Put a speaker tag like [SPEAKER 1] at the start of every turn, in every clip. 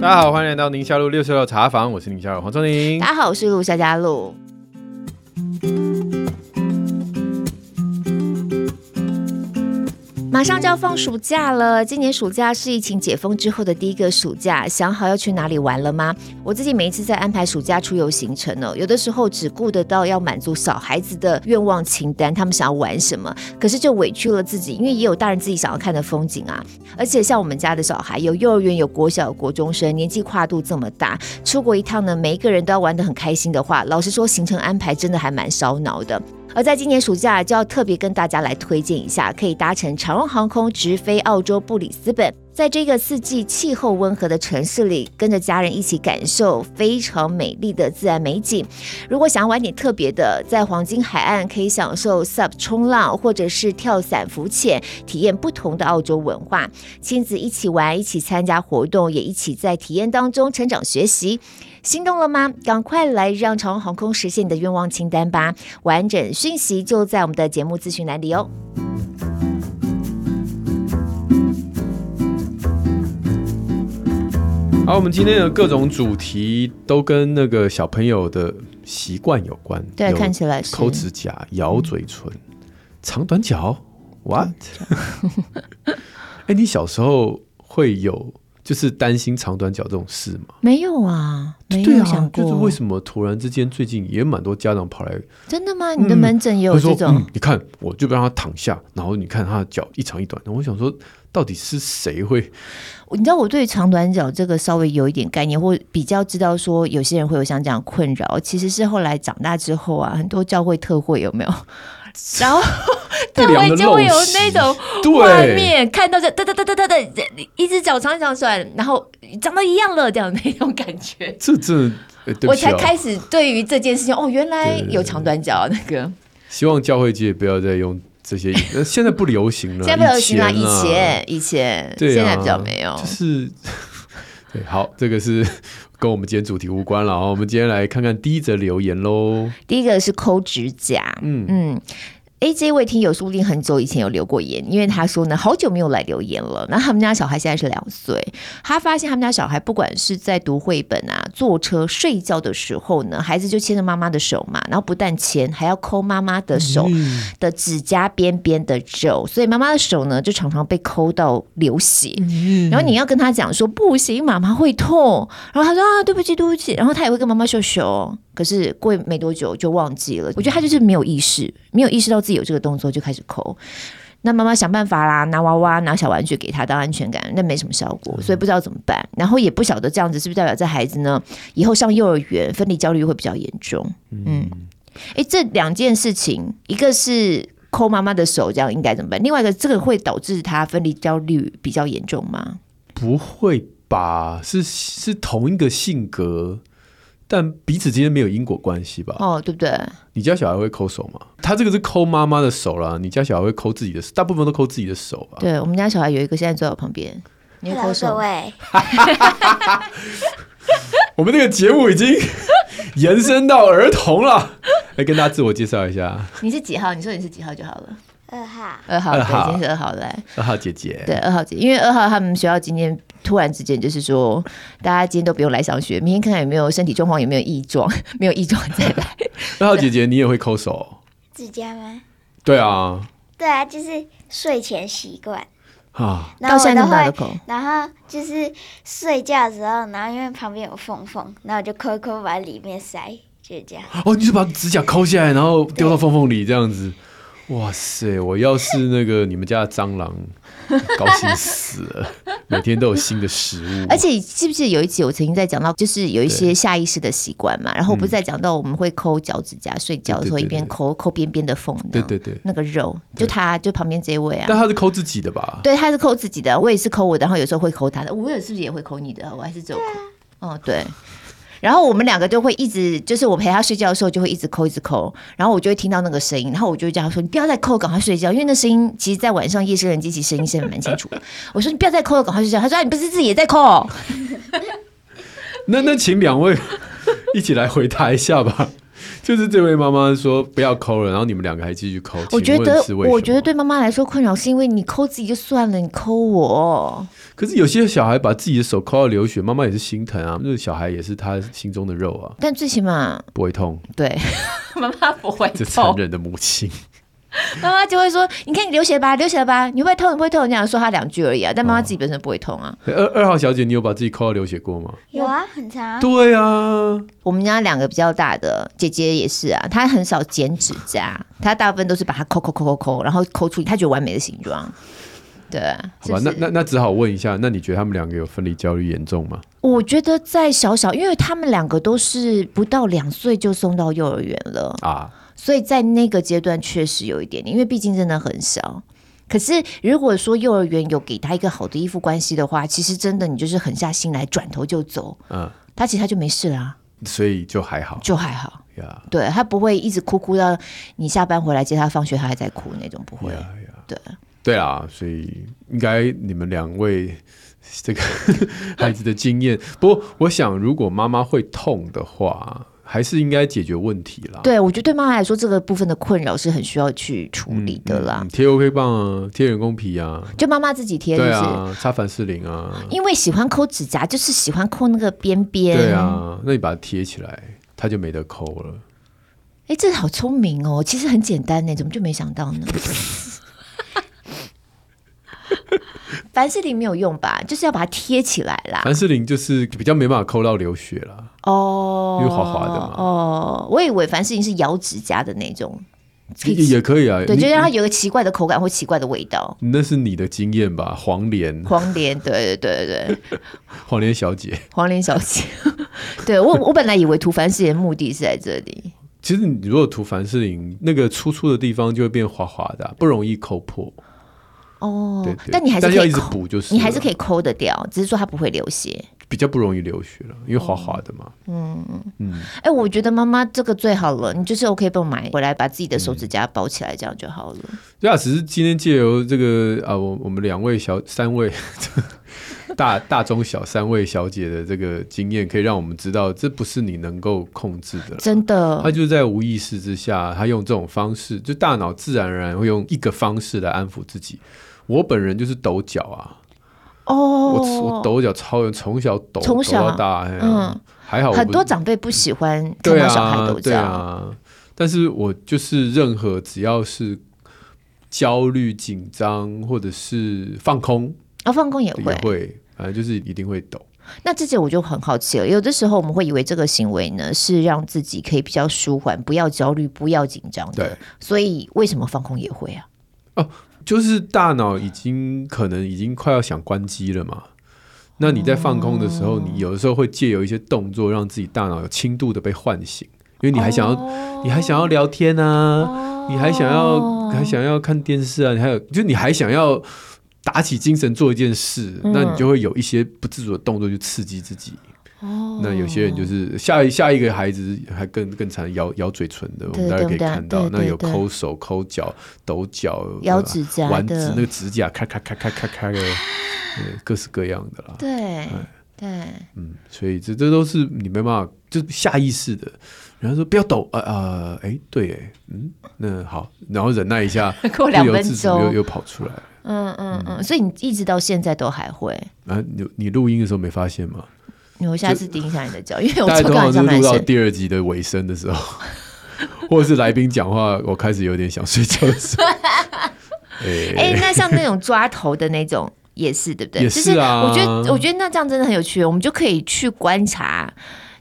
[SPEAKER 1] 大家好，欢迎来到宁夏路六十六茶房，我是宁夏路黄宗宁。
[SPEAKER 2] 大家好，我是陆夏佳路。马上就要放暑假了，今年暑假是疫情解封之后的第一个暑假，想好要去哪里玩了吗？我自己每一次在安排暑假出游行程呢，有的时候只顾得到要满足小孩子的愿望清单，他们想要玩什么，可是就委屈了自己，因为也有大人自己想要看的风景啊。而且像我们家的小孩，有幼儿园，有国小，有国中生，年纪跨度这么大，出国一趟呢，每一个人都要玩得很开心的话，老实说，行程安排真的还蛮烧脑的。而在今年暑假，就要特别跟大家来推荐一下，可以搭乘长荣航空直飞澳洲布里斯本，在这个四季气候温和的城市里，跟着家人一起感受非常美丽的自然美景。如果想要玩点特别的，在黄金海岸可以享受 SUP 冲浪，或者是跳伞浮潜，体验不同的澳洲文化。亲子一起玩，一起参加活动，也一起在体验当中成长学习。心动了吗？赶快来让长荣航空实现你的愿望清单吧！完整讯息就在我们的节目资讯栏里哦。
[SPEAKER 1] 好，我们今天的各种主题都跟那个小朋友的习惯有关。
[SPEAKER 2] 对，看起来是
[SPEAKER 1] 抠指甲、咬嘴唇、嗯、长短脚。What？哎、欸，你小时候会有？就是担心长短脚这种事吗？
[SPEAKER 2] 没有啊，没有想过。
[SPEAKER 1] 就是为什么突然之间最近也蛮多家长跑来？
[SPEAKER 2] 真的吗？你的门诊也有这种？
[SPEAKER 1] 嗯嗯、你看，我就让他躺下，然后你看他的脚一长一短。我想说，到底是谁会？
[SPEAKER 2] 你知道我对长短脚这个稍微有一点概念，或比较知道说有些人会有像这样困扰。其实是后来长大之后啊，很多教会特会有没有？然后 特会就会有那种画面，看到这哒哒哒哒哒哒，一只脚长长出来，然后长得一样了，这样的那种感
[SPEAKER 1] 觉。这这、
[SPEAKER 2] 我才开始对于这件事情，哦，原来有长短脚那个。
[SPEAKER 1] 希望教会界不要再用这些，现在不流行了。
[SPEAKER 2] 现在不流行了，以前以前，对、啊，现在比较没有。
[SPEAKER 1] 就是 对，好，这个是。跟我们今天主题无关了啊！我们今天来看看第一则留言喽。
[SPEAKER 2] 第一个是抠指甲，嗯嗯。哎，这位听友说不定很久以前有留过言，因为他说呢，好久没有来留言了。那他们家小孩现在是两岁，他发现他们家小孩不管是在读绘本啊、坐车、睡觉的时候呢，孩子就牵着妈妈的手嘛，然后不但牵，还要抠妈妈的手的指甲边边的肉，所以妈妈的手呢就常常被抠到流血。然后你要跟他讲说不行，妈妈会痛。然后他说啊，对不起，对不起。然后他也会跟妈妈秀秀。可是过没多久就忘记了，我觉得他就是没有意识，没有意识到自己有这个动作就开始抠。那妈妈想办法啦，拿娃娃、拿小玩具给他当安全感，那没什么效果，所以不知道怎么办。然后也不晓得这样子是不是代表这孩子呢，以后上幼儿园分离焦虑会比较严重。嗯，哎，这两件事情，一个是抠妈妈的手，这样应该怎么办？另外一个，这个会导致他分离焦虑比较严重吗？
[SPEAKER 1] 不会吧？是是同一个性格。但彼此之间没有因果关系吧？
[SPEAKER 2] 哦，对不对？
[SPEAKER 1] 你家小孩会抠手吗？他这个是抠妈妈的手啦，你家小孩会抠自己的手，大部分都抠自己的手吧？
[SPEAKER 2] 对，我们家小孩有一个现在坐在我旁边，你会抠手？
[SPEAKER 1] 我们这个节目已经延伸到儿童了，来 跟大家自我介绍一下。
[SPEAKER 2] 你是几号？你说你是几号就好了。二号，
[SPEAKER 3] 二号，
[SPEAKER 2] 二号，今天是二号来。
[SPEAKER 1] 二号姐姐，
[SPEAKER 2] 对，二号姐，因为二号他们学校今天突然之间就是说，大家今天都不用来上学，明天看看有没有身体状况，有没有异状，没有异状再来。
[SPEAKER 1] 那浩姐姐，你也会抠手？
[SPEAKER 3] 指甲吗？
[SPEAKER 1] 对啊，
[SPEAKER 3] 对啊，就是睡前习惯
[SPEAKER 1] 啊。
[SPEAKER 3] 然后我都会，然后就是睡觉的时候，然后因为旁边有缝缝，然后我就抠抠把里面塞，就这样。
[SPEAKER 1] 哦，你是把指甲抠下来，然后丢到缝缝里这样子。哇塞！我要是那个你们家的蟑螂，高兴死了，每天都有新的食物。
[SPEAKER 2] 而且记不记得有一集我曾经在讲到，就是有一些下意识的习惯嘛。然后我不是在讲到我们会抠脚趾甲，睡觉的时候一边抠抠边边的缝，
[SPEAKER 1] 对对对，
[SPEAKER 2] 那个肉就他就旁边这一位啊。
[SPEAKER 1] 但他是抠自己的吧？
[SPEAKER 2] 对，他是抠自己的。我也是抠我的，然后有时候会抠他的。我有是不是也会抠你的？我还是只有抠。哦，对。然后我们两个就会一直，就是我陪他睡觉的时候，就会一直抠，一直抠。然后我就会听到那个声音，然后我就会叫他说：“你不要再抠，赶快睡觉。”因为那声音，其实，在晚上夜深人静，其实声音是蛮清楚的。我说：“你不要再抠了，赶快睡觉。”他说：“你不是自己也在抠？”
[SPEAKER 1] 那那请两位一起来回答一下吧。就是这位妈妈说不要抠了，然后你们两个还继续抠。
[SPEAKER 2] 我觉得，我觉得对
[SPEAKER 1] 妈
[SPEAKER 2] 妈妈来说困扰是因为你抠自己就算了，你抠我。
[SPEAKER 1] 可是有些小孩把自己的手抠到流血，妈妈也是心疼啊。那个小孩也是他心中的肉啊。
[SPEAKER 2] 但最起码
[SPEAKER 1] 不会痛。
[SPEAKER 2] 对，妈妈不会痛。
[SPEAKER 1] 这残忍的母亲。
[SPEAKER 2] 妈妈就会说：“你看你流血吧，流血了吧？你会痛？你不会痛？”你想说他两句而已啊。但妈妈自己本身不会痛啊。
[SPEAKER 1] 哦、二二号小姐，你有把自己抠到流血过吗？
[SPEAKER 3] 有啊，很长。
[SPEAKER 1] 对啊，
[SPEAKER 2] 我们家两个比较大的姐姐也是啊，她很少剪指甲，她大部分都是把它抠抠抠抠抠，然后抠出她觉得完美的形状。对，
[SPEAKER 1] 好吧，是是那那那只好问一下，那你觉得他们两个有分离焦虑严重吗？
[SPEAKER 2] 我觉得在小小，因为他们两个都是不到两岁就送到幼儿园了啊。所以在那个阶段确实有一点点，因为毕竟真的很小。可是如果说幼儿园有给他一个好的依附关系的话，其实真的你就是狠下心来，转头就走，嗯，他其实他就没事啦，
[SPEAKER 1] 所以就还好，
[SPEAKER 2] 就还好
[SPEAKER 1] 呀。
[SPEAKER 2] Yeah. 对，他不会一直哭哭到你下班回来接他放学，他还在哭那种，不会。Yeah, yeah. 对
[SPEAKER 1] 对啊，所以应该你们两位这个 孩子的经验。不过我想，如果妈妈会痛的话。还是应该解决问题啦。
[SPEAKER 2] 对，我觉得对妈妈来说，这个部分的困扰是很需要去处理的啦。
[SPEAKER 1] 贴、嗯嗯、OK 棒啊，贴人工皮啊，
[SPEAKER 2] 就妈妈自己贴，
[SPEAKER 1] 对啊，擦凡士林啊。
[SPEAKER 2] 因为喜欢抠指甲，就是喜欢抠那个边边。
[SPEAKER 1] 对啊，那你把它贴起来，它就没得抠了。
[SPEAKER 2] 哎，这个好聪明哦！其实很简单呢，怎么就没想到呢？凡士林没有用吧？就是要把它贴起来啦。
[SPEAKER 1] 凡士林就是比较没办法抠到流血啦。哦，因为滑滑的嘛。
[SPEAKER 2] 哦，我以为凡士林是咬指甲的那种，
[SPEAKER 1] 也也可以啊。
[SPEAKER 2] 对，就让它有个奇怪的口感或奇怪的味道。
[SPEAKER 1] 那是你的经验吧？黄连，
[SPEAKER 2] 黄连，对对对对，
[SPEAKER 1] 黄连小姐，
[SPEAKER 2] 黄连小姐。对我，我本来以为涂凡士林的目的是在这里。
[SPEAKER 1] 其实你如果涂凡士林，那个粗粗的地方就会变滑滑的，不容易抠破。哦，对对，
[SPEAKER 2] 但你还是可以
[SPEAKER 1] 要一直补，就是
[SPEAKER 2] 你还是可以抠得掉，只是说它不会流血，
[SPEAKER 1] 比较不容易流血了，因为滑滑的嘛。
[SPEAKER 2] 嗯。嗯，哎、欸，我觉得妈妈这个最好了，你就是 OK 帮我买回来，把自己的手指甲包起来，这样就好了。
[SPEAKER 1] 对啊，只是今天借由这个啊，我我们两位小三位大大中小三位小姐的这个经验，可以让我们知道，这不是你能够控制的，
[SPEAKER 2] 真的。
[SPEAKER 1] 他就是在无意识之下，他用这种方式，就大脑自然而然会用一个方式来安抚自己。我本人就是抖脚啊，哦，我我抖脚超人，从小抖从小抖到大，嗯，还好。
[SPEAKER 2] 很多长辈不喜欢看到小孩抖脚，
[SPEAKER 1] 对啊，但是我就是任何只要是焦虑、紧张或者是放空
[SPEAKER 2] 啊，放空也会。
[SPEAKER 1] 也会，反正就是一定会抖。
[SPEAKER 2] 那这件我就很好奇了，有的时候我们会以为这个行为呢是让自己可以比较舒缓，不要焦虑，不要紧张的，对，所以为什么放空也会啊？哦。
[SPEAKER 1] 就是大脑已经可能已经快要想关机了嘛，那你在放空的时候，你有的时候会借由一些动作，让自己大脑有轻度的被唤醒，因为你还想要，你还想要聊天啊，你还想要，还想要看电视啊，你还有，就你还想要打起精神做一件事，那你就会有一些不自主的动作去刺激自己。哦，那有些人就是下一下一个孩子还更更惨，咬咬嘴唇的，我们大家可以看到，那有抠手、抠脚、抖脚、
[SPEAKER 2] 咬指甲、
[SPEAKER 1] 玩指那个指甲，咔咔咔咔咔咔的，各式各样的啦。
[SPEAKER 2] 对对，
[SPEAKER 1] 嗯，所以这这都是你没办法，就下意识的。然后说不要抖啊啊，哎，对，哎，嗯，那好，然后忍耐一下，
[SPEAKER 2] 过两分钟
[SPEAKER 1] 又又跑出来。
[SPEAKER 2] 嗯嗯嗯，所以你一直到现在都还会
[SPEAKER 1] 啊？你你录音的时候没发现吗？
[SPEAKER 2] 我下次盯一下你的脚，因为我
[SPEAKER 1] 通常是录到第二集的尾声的时候，或者是来宾讲话，我开始有点想睡觉的时候。哎、
[SPEAKER 2] 欸，那像那种抓头的那种也是对不对？
[SPEAKER 1] 也是啊。
[SPEAKER 2] 就是我觉得，我觉得那这样真的很有趣，我们就可以去观察。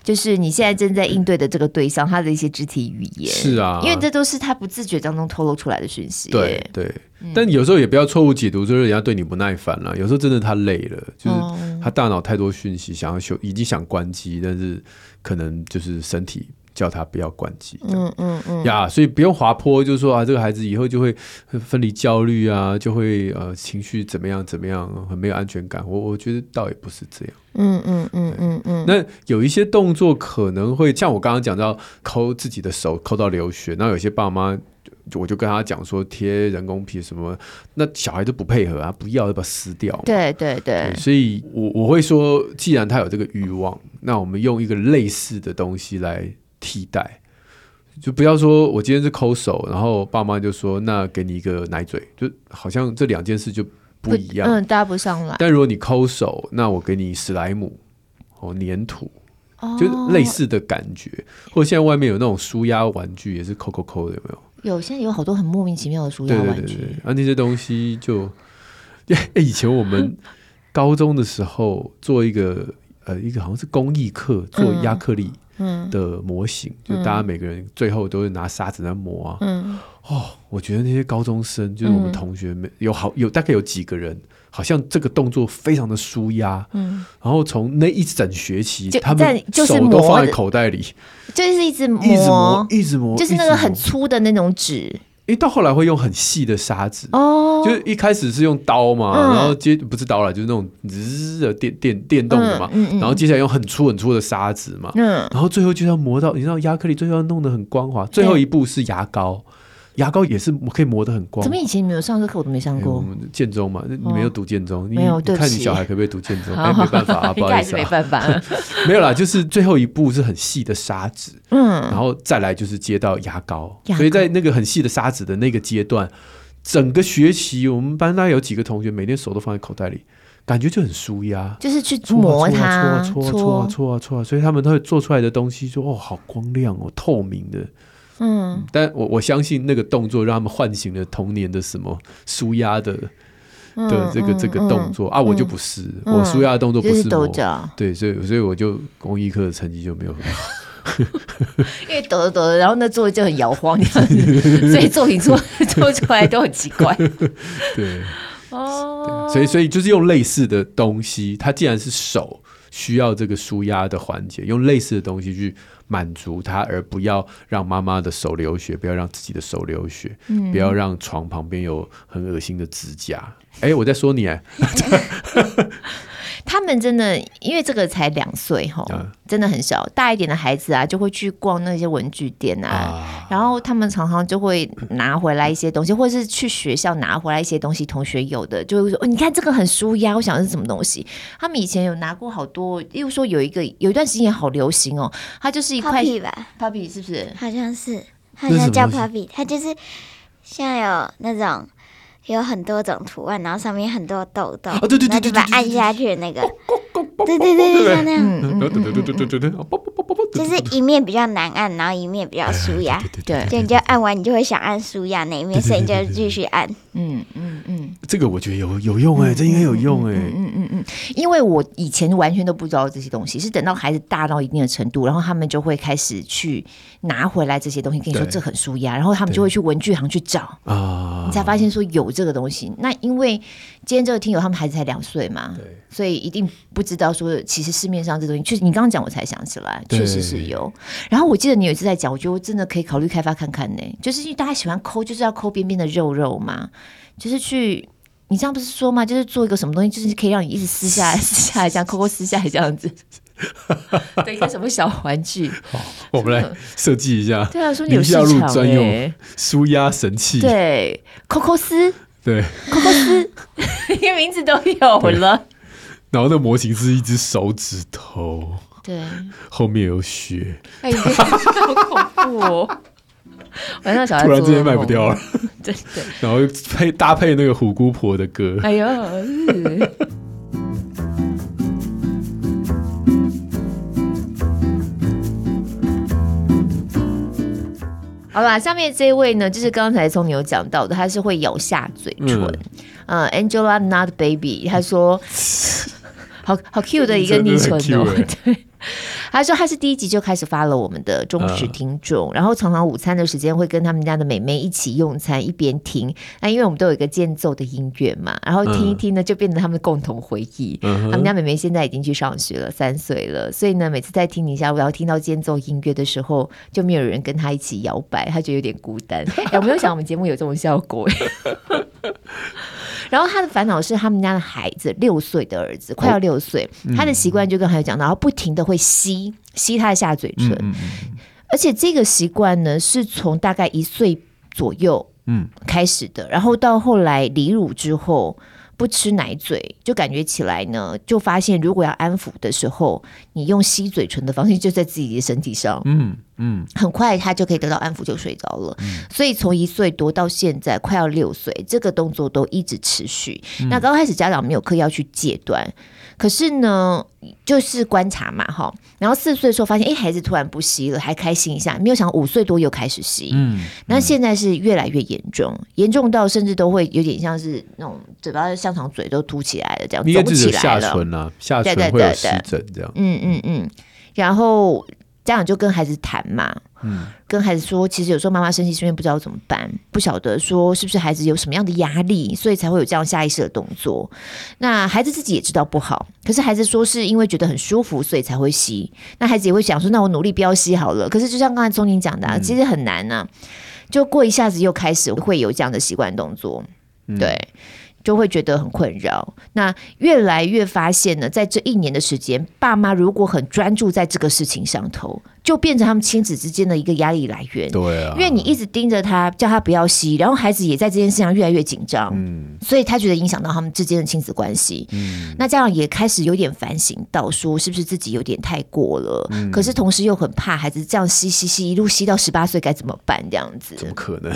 [SPEAKER 2] 就是你现在正在应对的这个对象，他的一些肢体语言
[SPEAKER 1] 是啊，
[SPEAKER 2] 因为这都是他不自觉当中透露出来的讯息。
[SPEAKER 1] 对对，嗯、但有时候也不要错误解读，就是人家对你不耐烦了。有时候真的他累了，就是他大脑太多讯息，想要休，已经想关机，但是可能就是身体。叫他不要关机，嗯嗯嗯呀，所以不用滑坡，就是说啊，这个孩子以后就会分离焦虑啊，就会呃情绪怎么样怎么样，很没有安全感。我我觉得倒也不是这样，嗯嗯嗯嗯嗯。那有一些动作可能会像我刚刚讲到抠自己的手抠到流血，那有些爸妈我就跟他讲说贴人工皮什么，那小孩都不配合啊，不要要把它撕掉。
[SPEAKER 2] 对对对，
[SPEAKER 1] 对，所以我我会说，既然他有这个欲望，那我们用一个类似的东西来。替代，就不要说我今天是抠手，然后爸妈就说那给你一个奶嘴，就好像这两件事就不一样，
[SPEAKER 2] 嗯，搭不上来。
[SPEAKER 1] 但如果你抠手，那我给你史莱姆哦，粘土，就类似的感觉。哦、或者现在外面有那种舒压玩具，也是抠抠抠的，有没有？
[SPEAKER 2] 有，现在有好多很莫名其妙的舒压玩具。
[SPEAKER 1] 对对对对，啊，那些东西就，以前我们高中的时候做一个呃一个好像是工艺课，做压克力。的模型，就大家每个人最后都是拿沙子在磨啊。嗯，哦，我觉得那些高中生，就是我们同学们，有好有大概有几个人，好像这个动作非常的舒压。嗯，然后从那一整学期，他们手都放在口袋里，
[SPEAKER 2] 就是一直磨，
[SPEAKER 1] 一直磨，一直磨，
[SPEAKER 2] 就是那个很粗的那种纸。
[SPEAKER 1] 因为到后来会用很细的砂纸哦，就是一开始是用刀嘛，嗯、然后接不是刀了，就是那种滋的电电电动的嘛，嗯嗯嗯、然后接下来用很粗很粗的砂纸嘛，嗯、然后最后就要磨到，你知道亚克力最后要弄得很光滑，最后一步是牙膏。牙膏也是可以磨得很光。
[SPEAKER 2] 怎么以前没有上这课，我都没上过。
[SPEAKER 1] 建中嘛，你没有读建中，
[SPEAKER 2] 没有。
[SPEAKER 1] 你看你小孩可不可以读建中？哎，没办法啊，不好意思啊，
[SPEAKER 2] 没办法。
[SPEAKER 1] 没有啦，就是最后一步是很细的砂纸，嗯，然后再来就是接到牙膏，所以在那个很细的砂纸的那个阶段，整个学期我们班大概有几个同学每天手都放在口袋里，感觉就很舒压，
[SPEAKER 2] 就是去磨它，
[SPEAKER 1] 搓啊搓啊搓啊搓啊所以他们都会做出来的东西说哦，好光亮哦，透明的。嗯，但我我相信那个动作让他们唤醒了童年的什么舒压的的这个这个动作。啊，我就不是，我舒压的动作不是抖脚，对，所以所以我就公益课的成绩就没有很好，
[SPEAKER 2] 因为抖着抖着，然后那座位就很摇晃这样子，所以作品做 做出来都很奇怪，
[SPEAKER 1] 对，哦，所以所以就是用类似的东西，它既然是手需要这个舒压的环节，用类似的东西去。满足他，而不要让妈妈的手流血，不要让自己的手流血，嗯、不要让床旁边有很恶心的指甲。哎，我在说你哎。
[SPEAKER 2] 他们真的，因为这个才两岁哈，真的很小。大一点的孩子啊，就会去逛那些文具店啊，啊然后他们常常就会拿回来一些东西，或者是去学校拿回来一些东西，同学有的就会说：“哦，你看这个很舒压。”我想是什么东西？他们以前有拿过好多，例如说有一个有一段时间也好流行哦，它就是一块
[SPEAKER 3] Puppy 吧
[SPEAKER 2] ，Puppy 是不是？
[SPEAKER 3] 好像是，好像叫 Puppy，它就是像有那种。有很多种图案，然后上面很多痘痘，然后就把它按下去那个，对对对对，像那样，对对对对对对对，就是一面比较难按，然后一面比较舒压，对，就你就按完，你就会想按舒压那一面，所以你就继续按，嗯嗯嗯，
[SPEAKER 1] 这个我觉得有有用哎，这应该有用哎，
[SPEAKER 2] 嗯嗯嗯，因为我以前完全都不知道这些东西，是等到孩子大到一定的程度，然后他们就会开始去拿回来这些东西，跟你说这很舒压，然后他们就会去文具行去找啊，你才发现说有。这个东西，那因为今天这个听友他们孩子才两岁嘛，对所以一定不知道说，其实市面上这东西，确实你刚刚讲我才想起来，确实是有。然后我记得你有一次在讲，我觉得真的可以考虑开发看看呢，就是因为大家喜欢抠，就是要抠边边的肉肉嘛，就是去，你这样不是说吗？就是做一个什么东西，就是可以让你一直撕下来、撕下来，这样抠抠撕下来这样子。的一个什么小玩具？
[SPEAKER 1] 好，我们来设计一下。
[SPEAKER 2] 对啊，说你有市场专用
[SPEAKER 1] 舒压神器。
[SPEAKER 2] 对，
[SPEAKER 1] 抠
[SPEAKER 2] 抠丝。对，一个名字都有了。
[SPEAKER 1] 然后那模型是一只手指头，
[SPEAKER 2] 对，
[SPEAKER 1] 后面有血，
[SPEAKER 2] 哎，好恐怖哦！晚上小孩
[SPEAKER 1] 突然之间卖不掉了，
[SPEAKER 2] 对对，
[SPEAKER 1] 然后配搭配那个虎姑婆的歌，
[SPEAKER 2] 哎呦。好啦，下面这一位呢，就是刚才从你有讲到的，他是会咬下嘴唇。嗯、呃、，Angela Not Baby，他说，好好 cute 的一个昵称哦，对。他说他是第一集就开始发了我们的忠实听众，uh, 然后常常午餐的时间会跟他们家的妹妹一起用餐，一边听。那因为我们都有一个间奏的音乐嘛，然后听一听呢，就变成他们的共同回忆。Uh. 他们家妹妹现在已经去上学了，三岁了，所以呢，每次在听你下午要听到间奏音乐的时候，就没有人跟他一起摇摆，他觉得有点孤单。有没有想我们节目有这种效果？然后他的烦恼是他们家的孩子六岁的儿子快要六岁，他的习惯就跟孩子讲，然后不停的会吸吸他的下嘴唇，而且这个习惯呢是从大概一岁左右嗯。开始的，嗯、然后到后来离乳之后不吃奶嘴，就感觉起来呢，就发现如果要安抚的时候，你用吸嘴唇的方式就在自己的身体上，嗯，嗯，很快他就可以得到安抚，就睡着了。嗯、所以从一岁多到现在快要六岁，这个动作都一直持续。嗯、那刚开始家长没有刻意要去戒断，可是呢，就是观察嘛，哈。然后四岁的时候发现，哎，孩子突然不吸了，还开心一下。没有想五岁多又开始吸，嗯，那现在是越来越严重，严重到甚至都会有点像是那种嘴巴香肠嘴都凸起来了，这样走不起来了。
[SPEAKER 1] 下唇啊，下唇会有湿疹这样。
[SPEAKER 2] 嗯嗯嗯，然后。家长就跟孩子谈嘛，嗯，跟孩子说，其实有时候妈妈生气是因为不知道怎么办，不晓得说是不是孩子有什么样的压力，所以才会有这样下意识的动作。那孩子自己也知道不好，可是孩子说是因为觉得很舒服，所以才会吸。那孩子也会想说，那我努力不要吸好了。可是就像刚才钟宁讲的，其实很难呢、啊，就过一下子又开始会有这样的习惯动作，对。嗯就会觉得很困扰。那越来越发现呢，在这一年的时间，爸妈如果很专注在这个事情上头，就变成他们亲子之间的一个压力来源。
[SPEAKER 1] 对啊，
[SPEAKER 2] 因为你一直盯着他，叫他不要吸，然后孩子也在这件事上越来越紧张。嗯，所以他觉得影响到他们之间的亲子关系。嗯，那家长也开始有点反省到，说是不是自己有点太过了？嗯，可是同时又很怕孩子这样吸吸吸，一路吸到十八岁该怎么办？这样子
[SPEAKER 1] 怎么可能？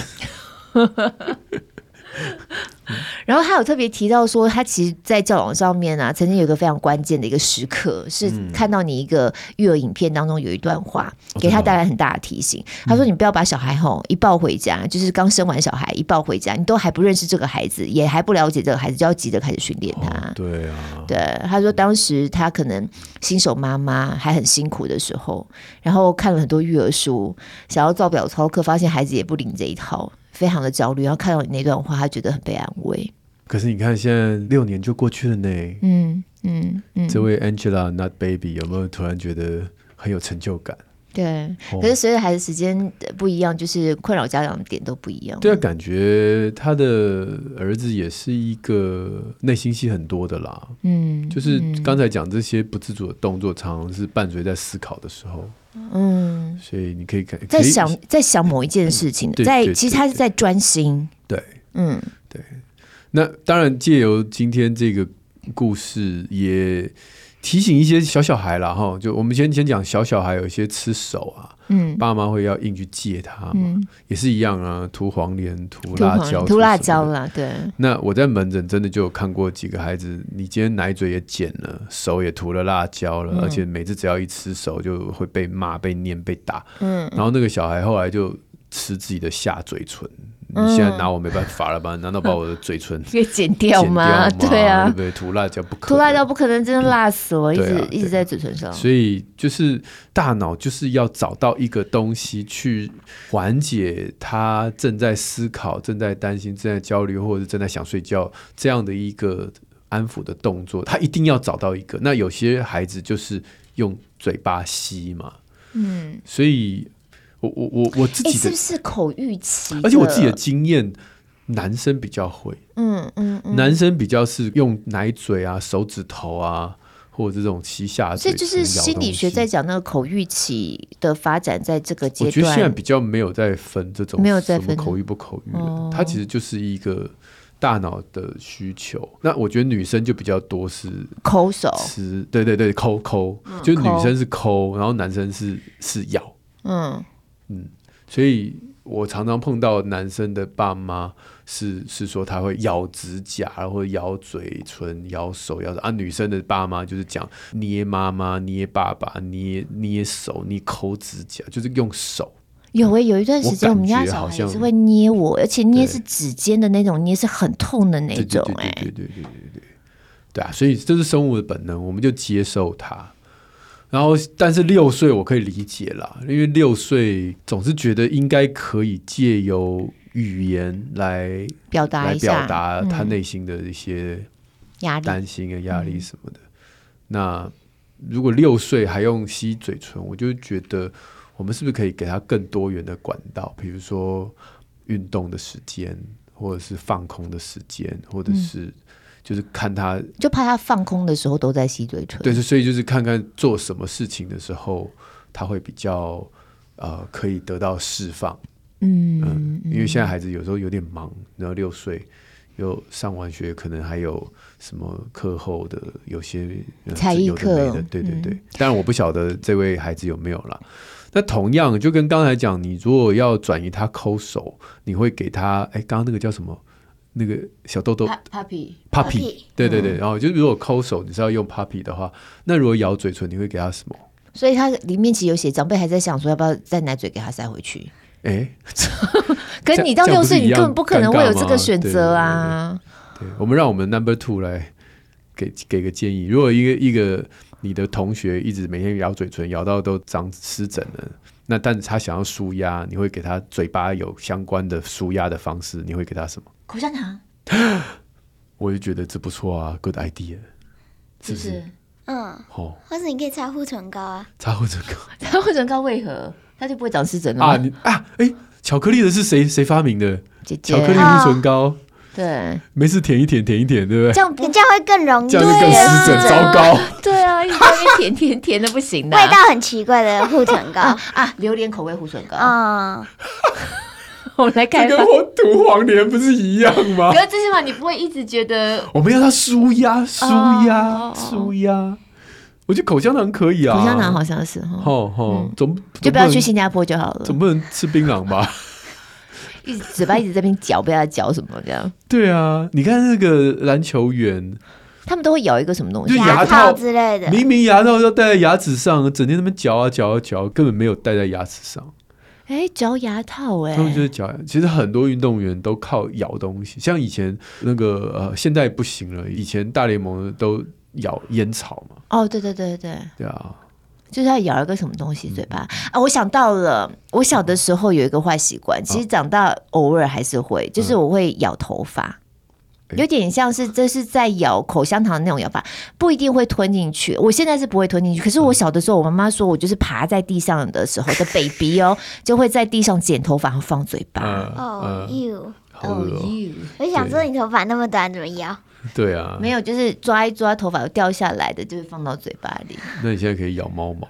[SPEAKER 2] 然后他有特别提到说，他其实，在教网上面啊，曾经有一个非常关键的一个时刻，是看到你一个育儿影片当中有一段话，给他带来很大的提醒。他说：“你不要把小孩吼一抱回家，就是刚生完小孩一抱回家，你都还不认识这个孩子，也还不了解这个孩子，就要急着开始训练他。”
[SPEAKER 1] 对啊，
[SPEAKER 2] 对。他说当时他可能新手妈妈还很辛苦的时候，然后看了很多育儿书，想要照表操课，发现孩子也不领这一套。非常的焦虑，然后看到你那段话，他觉得很被安慰。
[SPEAKER 1] 可是你看，现在六年就过去了呢。嗯嗯嗯，这位 Angela Not Baby 有没有突然觉得很有成就感？
[SPEAKER 2] 对，可是随着孩子时间不一样，就是困扰家长的点都不一样。
[SPEAKER 1] 对啊，感觉他的儿子也是一个内心戏很多的啦。嗯，就是刚才讲这些不自主的动作，常常是伴随在思考的时候。嗯，所以你可以看，
[SPEAKER 2] 在想在想某一件事情，在其实他是在专心。
[SPEAKER 1] 对，嗯，对。那当然，借由今天这个故事也。提醒一些小小孩了哈，就我们先先讲小小孩有一些吃手啊，嗯，爸妈会要硬去戒他嘛，嗯、也是一样啊，涂黄连、涂辣椒、
[SPEAKER 2] 涂辣椒啦，对。
[SPEAKER 1] 那我在门诊真的就有看过几个孩子，你今天奶嘴也剪了，手也涂了辣椒了，嗯、而且每次只要一吃手就会被骂、被念、被打，嗯，然后那个小孩后来就吃自己的下嘴唇。你现在拿我没办法了吧？难道把我的嘴唇
[SPEAKER 2] 给剪掉吗？对啊，
[SPEAKER 1] 对不对？涂辣椒不可
[SPEAKER 2] 能涂辣椒不可能，真的辣死我！一直一直在嘴唇上。
[SPEAKER 1] 所以就是大脑就是要找到一个东西去缓解他正在思考、正在担心、正在焦虑，或者是正在想睡觉这样的一个安抚的动作。他一定要找到一个。那有些孩子就是用嘴巴吸嘛，嗯，所以。我我我我自己的、欸、
[SPEAKER 2] 是不是口欲期？
[SPEAKER 1] 而且我自己的经验，男生比较会，嗯嗯，嗯男生比较是用奶嘴啊、手指头啊，或者这种吸下嘴。
[SPEAKER 2] 所以就是心理学在讲那个口欲期的发展，在这个阶段，
[SPEAKER 1] 我觉得现在比较没有在分这种没有在分口欲不口欲了，它其实就是一个大脑的需求。那我觉得女生就比较多是
[SPEAKER 2] 抠手，
[SPEAKER 1] 吃，对对对，抠抠，嗯、就女生是抠，然后男生是是咬，嗯。嗯，所以我常常碰到男生的爸妈是是说他会咬指甲，或者咬嘴唇、咬手、咬啊。女生的爸妈就是讲捏妈妈、捏爸爸、捏捏手、捏抠指甲，就是用手。
[SPEAKER 2] 有诶、有一段时间我们家小孩是会捏我，而且捏是指尖的那种捏，是很痛的那种。哎，对对对对对对，
[SPEAKER 1] 对啊，所以这是生物的本能，我们就接受它。然后，但是六岁我可以理解啦，因为六岁总是觉得应该可以借由语言来
[SPEAKER 2] 表达，
[SPEAKER 1] 来表达他内心的一些压力、担心啊、压力什么的。那如果六岁还用吸嘴唇，我就觉得我们是不是可以给他更多元的管道，比如说运动的时间，或者是放空的时间，或者是、嗯。就是看他，
[SPEAKER 2] 就怕他放空的时候都在吸嘴唇。
[SPEAKER 1] 对，所以就是看看做什么事情的时候，他会比较呃可以得到释放。嗯嗯，因为现在孩子有时候有点忙，然后六岁又上完学，可能还有什么课后的有些
[SPEAKER 2] 才艺课
[SPEAKER 1] 的，对对对。当然、嗯、我不晓得这位孩子有没有啦。那同样就跟刚才讲，你如果要转移他抠手，你会给他哎，刚刚那个叫什么？那个小豆豆
[SPEAKER 2] puppy
[SPEAKER 1] puppy，对对对。然后就如果抠手，你是要用 puppy 的话，那如果咬嘴唇，你会给他什么？
[SPEAKER 2] 所以它里面其实有写，长辈还在想说要不要再奶嘴给他塞回去。
[SPEAKER 1] 哎，
[SPEAKER 2] 可是你到六岁，你根本不可能会有这个选择啊。
[SPEAKER 1] 对，我们让我们 number two 来给给个建议，如果一个一个。你的同学一直每天咬嘴唇，咬到都长湿疹了。那但是他想要舒压，你会给他嘴巴有相关的舒压的方式？你会给他什么？
[SPEAKER 2] 口香糖。
[SPEAKER 1] 我就觉得这不错啊，good idea。是不是？
[SPEAKER 3] 嗯。哦。或者你可以擦护唇膏啊。
[SPEAKER 1] 擦护唇膏。
[SPEAKER 2] 擦护唇膏为何？它就不会长湿疹了啊？
[SPEAKER 1] 你啊，哎，巧克力的是谁谁发明的？姐姐。巧克力护唇膏。哦
[SPEAKER 2] 对，
[SPEAKER 1] 没事舔一舔，舔一舔，对不对？
[SPEAKER 3] 这样不这样会更容易，
[SPEAKER 1] 这样就更湿疹，糟糕。
[SPEAKER 2] 对啊，一直在那边舔舔舔的不行的，
[SPEAKER 3] 味道很奇怪的护唇膏
[SPEAKER 2] 啊，榴莲口味护唇膏啊。我们来看，
[SPEAKER 1] 跟我涂黄连不是一样吗？
[SPEAKER 2] 可是最起码你不会一直觉得，
[SPEAKER 1] 我们要他舒压，舒压，舒压。我觉得口香糖可以啊，
[SPEAKER 2] 口香糖好像是哈，
[SPEAKER 1] 哦哦，总
[SPEAKER 2] 就不要去新加坡就好了，
[SPEAKER 1] 总不能吃槟榔吧？
[SPEAKER 2] 一直嘴巴一直在那边嚼，不知道嚼什么这样。
[SPEAKER 1] 对啊，你看那个篮球员，
[SPEAKER 2] 他们都会咬一个什么东西，
[SPEAKER 3] 牙套之类的。
[SPEAKER 1] 明明牙套要戴在牙齿上，整天那边嚼啊嚼啊嚼，根本没有戴在牙齿上。
[SPEAKER 2] 哎，嚼牙套哎，
[SPEAKER 1] 他们就是嚼。其实很多运动员都靠咬东西，像以前那个呃，现在不行了。以前大联盟都咬烟草嘛。
[SPEAKER 2] 哦，对对对对。
[SPEAKER 1] 对啊。
[SPEAKER 2] 就是要咬一个什么东西嘴巴啊！我想到了，我小的时候有一个坏习惯，其实长大偶尔还是会，就是我会咬头发，有点像是这是在咬口香糖的那种咬法，不一定会吞进去。我现在是不会吞进去，可是我小的时候，我妈妈说我就是爬在地上的时候的 baby 哦，就会在地上剪头发和放嘴巴。
[SPEAKER 3] 哦，you，哦，you，我想说你头发那么短，怎么咬？
[SPEAKER 1] 对啊，
[SPEAKER 2] 没有，就是抓一抓头发掉下来的，就是放到嘴巴里。
[SPEAKER 1] 那你现在可以咬猫毛？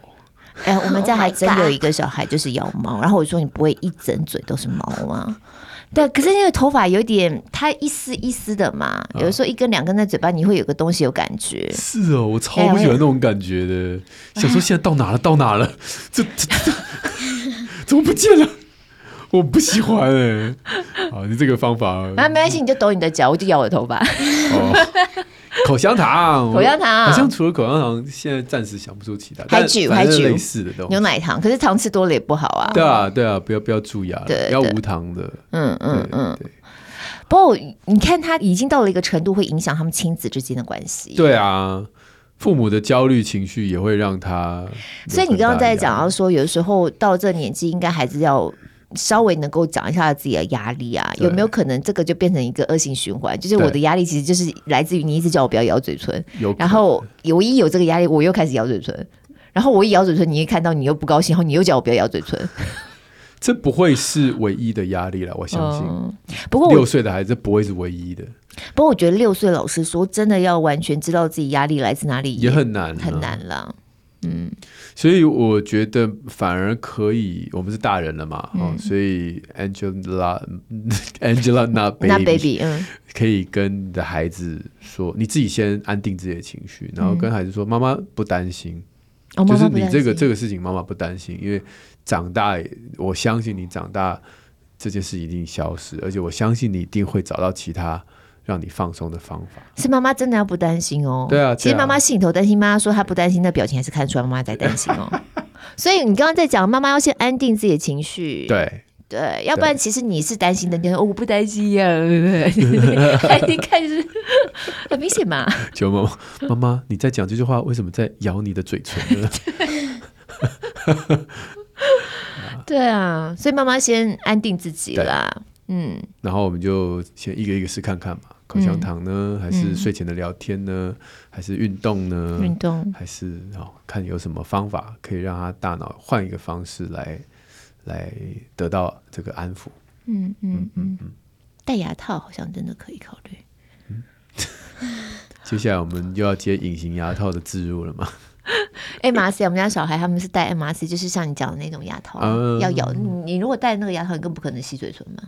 [SPEAKER 2] 哎，我们家还真有一个小孩就是咬猫，然后我说你不会一整嘴都是毛吗？对，可是因为头发有点，它一丝一丝的嘛，有的时候一根两根在嘴巴，你会有个东西有感觉。
[SPEAKER 1] 是哦，我超不喜欢那种感觉的。想说现在到哪了？到哪了？这这这 怎么不见了？我不喜欢哎、欸，好，你这个方法啊，
[SPEAKER 2] 没关系，你就抖你的脚，我就咬我的头发。
[SPEAKER 1] 哦，口香糖，
[SPEAKER 2] 口香糖，
[SPEAKER 1] 好像除了口香糖，现在暂时想不出其他，
[SPEAKER 2] 还举还举
[SPEAKER 1] 类似的东西，
[SPEAKER 2] 牛奶糖，可是糖吃多了也不好啊。
[SPEAKER 1] 对啊，对啊，不要不要蛀牙，对，要无糖的。
[SPEAKER 2] 嗯嗯嗯。对，不过你看，他已经到了一个程度，会影响他们亲子之间的关系。
[SPEAKER 1] 对啊，父母的焦虑情绪也会让他。
[SPEAKER 2] 所以你刚刚在讲到说，有的时候到这年纪，应该孩子要。稍微能够讲一下自己的压力啊，有没有可能这个就变成一个恶性循环？就是我的压力其实就是来自于你一直叫我不要咬嘴唇，然后我一有这个压力，我又开始咬嘴唇，然后我一咬嘴唇，你一看到你又不高兴，然后你又叫我不要咬嘴唇。
[SPEAKER 1] 这不会是唯一的压力了，我相信。
[SPEAKER 2] 嗯、不过
[SPEAKER 1] 六岁的孩子不会是唯一的。
[SPEAKER 2] 不过我觉得六岁老师说真的要完全知道自己压力来自哪里也，
[SPEAKER 1] 也很难，
[SPEAKER 2] 很难了。嗯，
[SPEAKER 1] 所以我觉得反而可以，我们是大人了嘛，嗯、哦，所以 Angela Angela not baby,
[SPEAKER 2] not baby，嗯，
[SPEAKER 1] 可以跟你的孩子说，你自己先安定自己的情绪，然后跟孩子说，妈妈不担心，
[SPEAKER 2] 嗯、
[SPEAKER 1] 就是你这个这个事情，妈妈不担心，因为长大，我相信你长大这件事一定消失，而且我相信你一定会找到其他。让你放松的方法
[SPEAKER 2] 是妈妈真的要不担心哦。
[SPEAKER 1] 对啊，
[SPEAKER 2] 其实妈妈心里头担心，妈妈说她不担心，那表情还是看出来妈妈在担心哦。所以你刚刚在讲，妈妈要先安定自己的情绪。
[SPEAKER 1] 对
[SPEAKER 2] 对，要不然其实你是担心的，你说我不担心呀，一 看是很明显嘛。
[SPEAKER 1] 九妈妈，妈妈你在讲这句话，为什么在咬你的嘴唇呢？
[SPEAKER 2] 对啊，所以妈妈先安定自己啦。嗯，
[SPEAKER 1] 然后我们就先一个一个试看看嘛，口香糖呢，还是睡前的聊天呢，还是运动呢？
[SPEAKER 2] 运动
[SPEAKER 1] 还是哦，看有什么方法可以让他大脑换一个方式来来得到这个安抚。
[SPEAKER 2] 嗯嗯嗯嗯，戴牙套好像真的可以考虑。嗯，
[SPEAKER 1] 接下来我们又要接隐形牙套的置入了吗？
[SPEAKER 2] MRC，我们家小孩他们是戴 MRC，就是像你讲的那种牙套，要咬你。你如果戴那个牙套，你更不可能吸嘴唇嘛。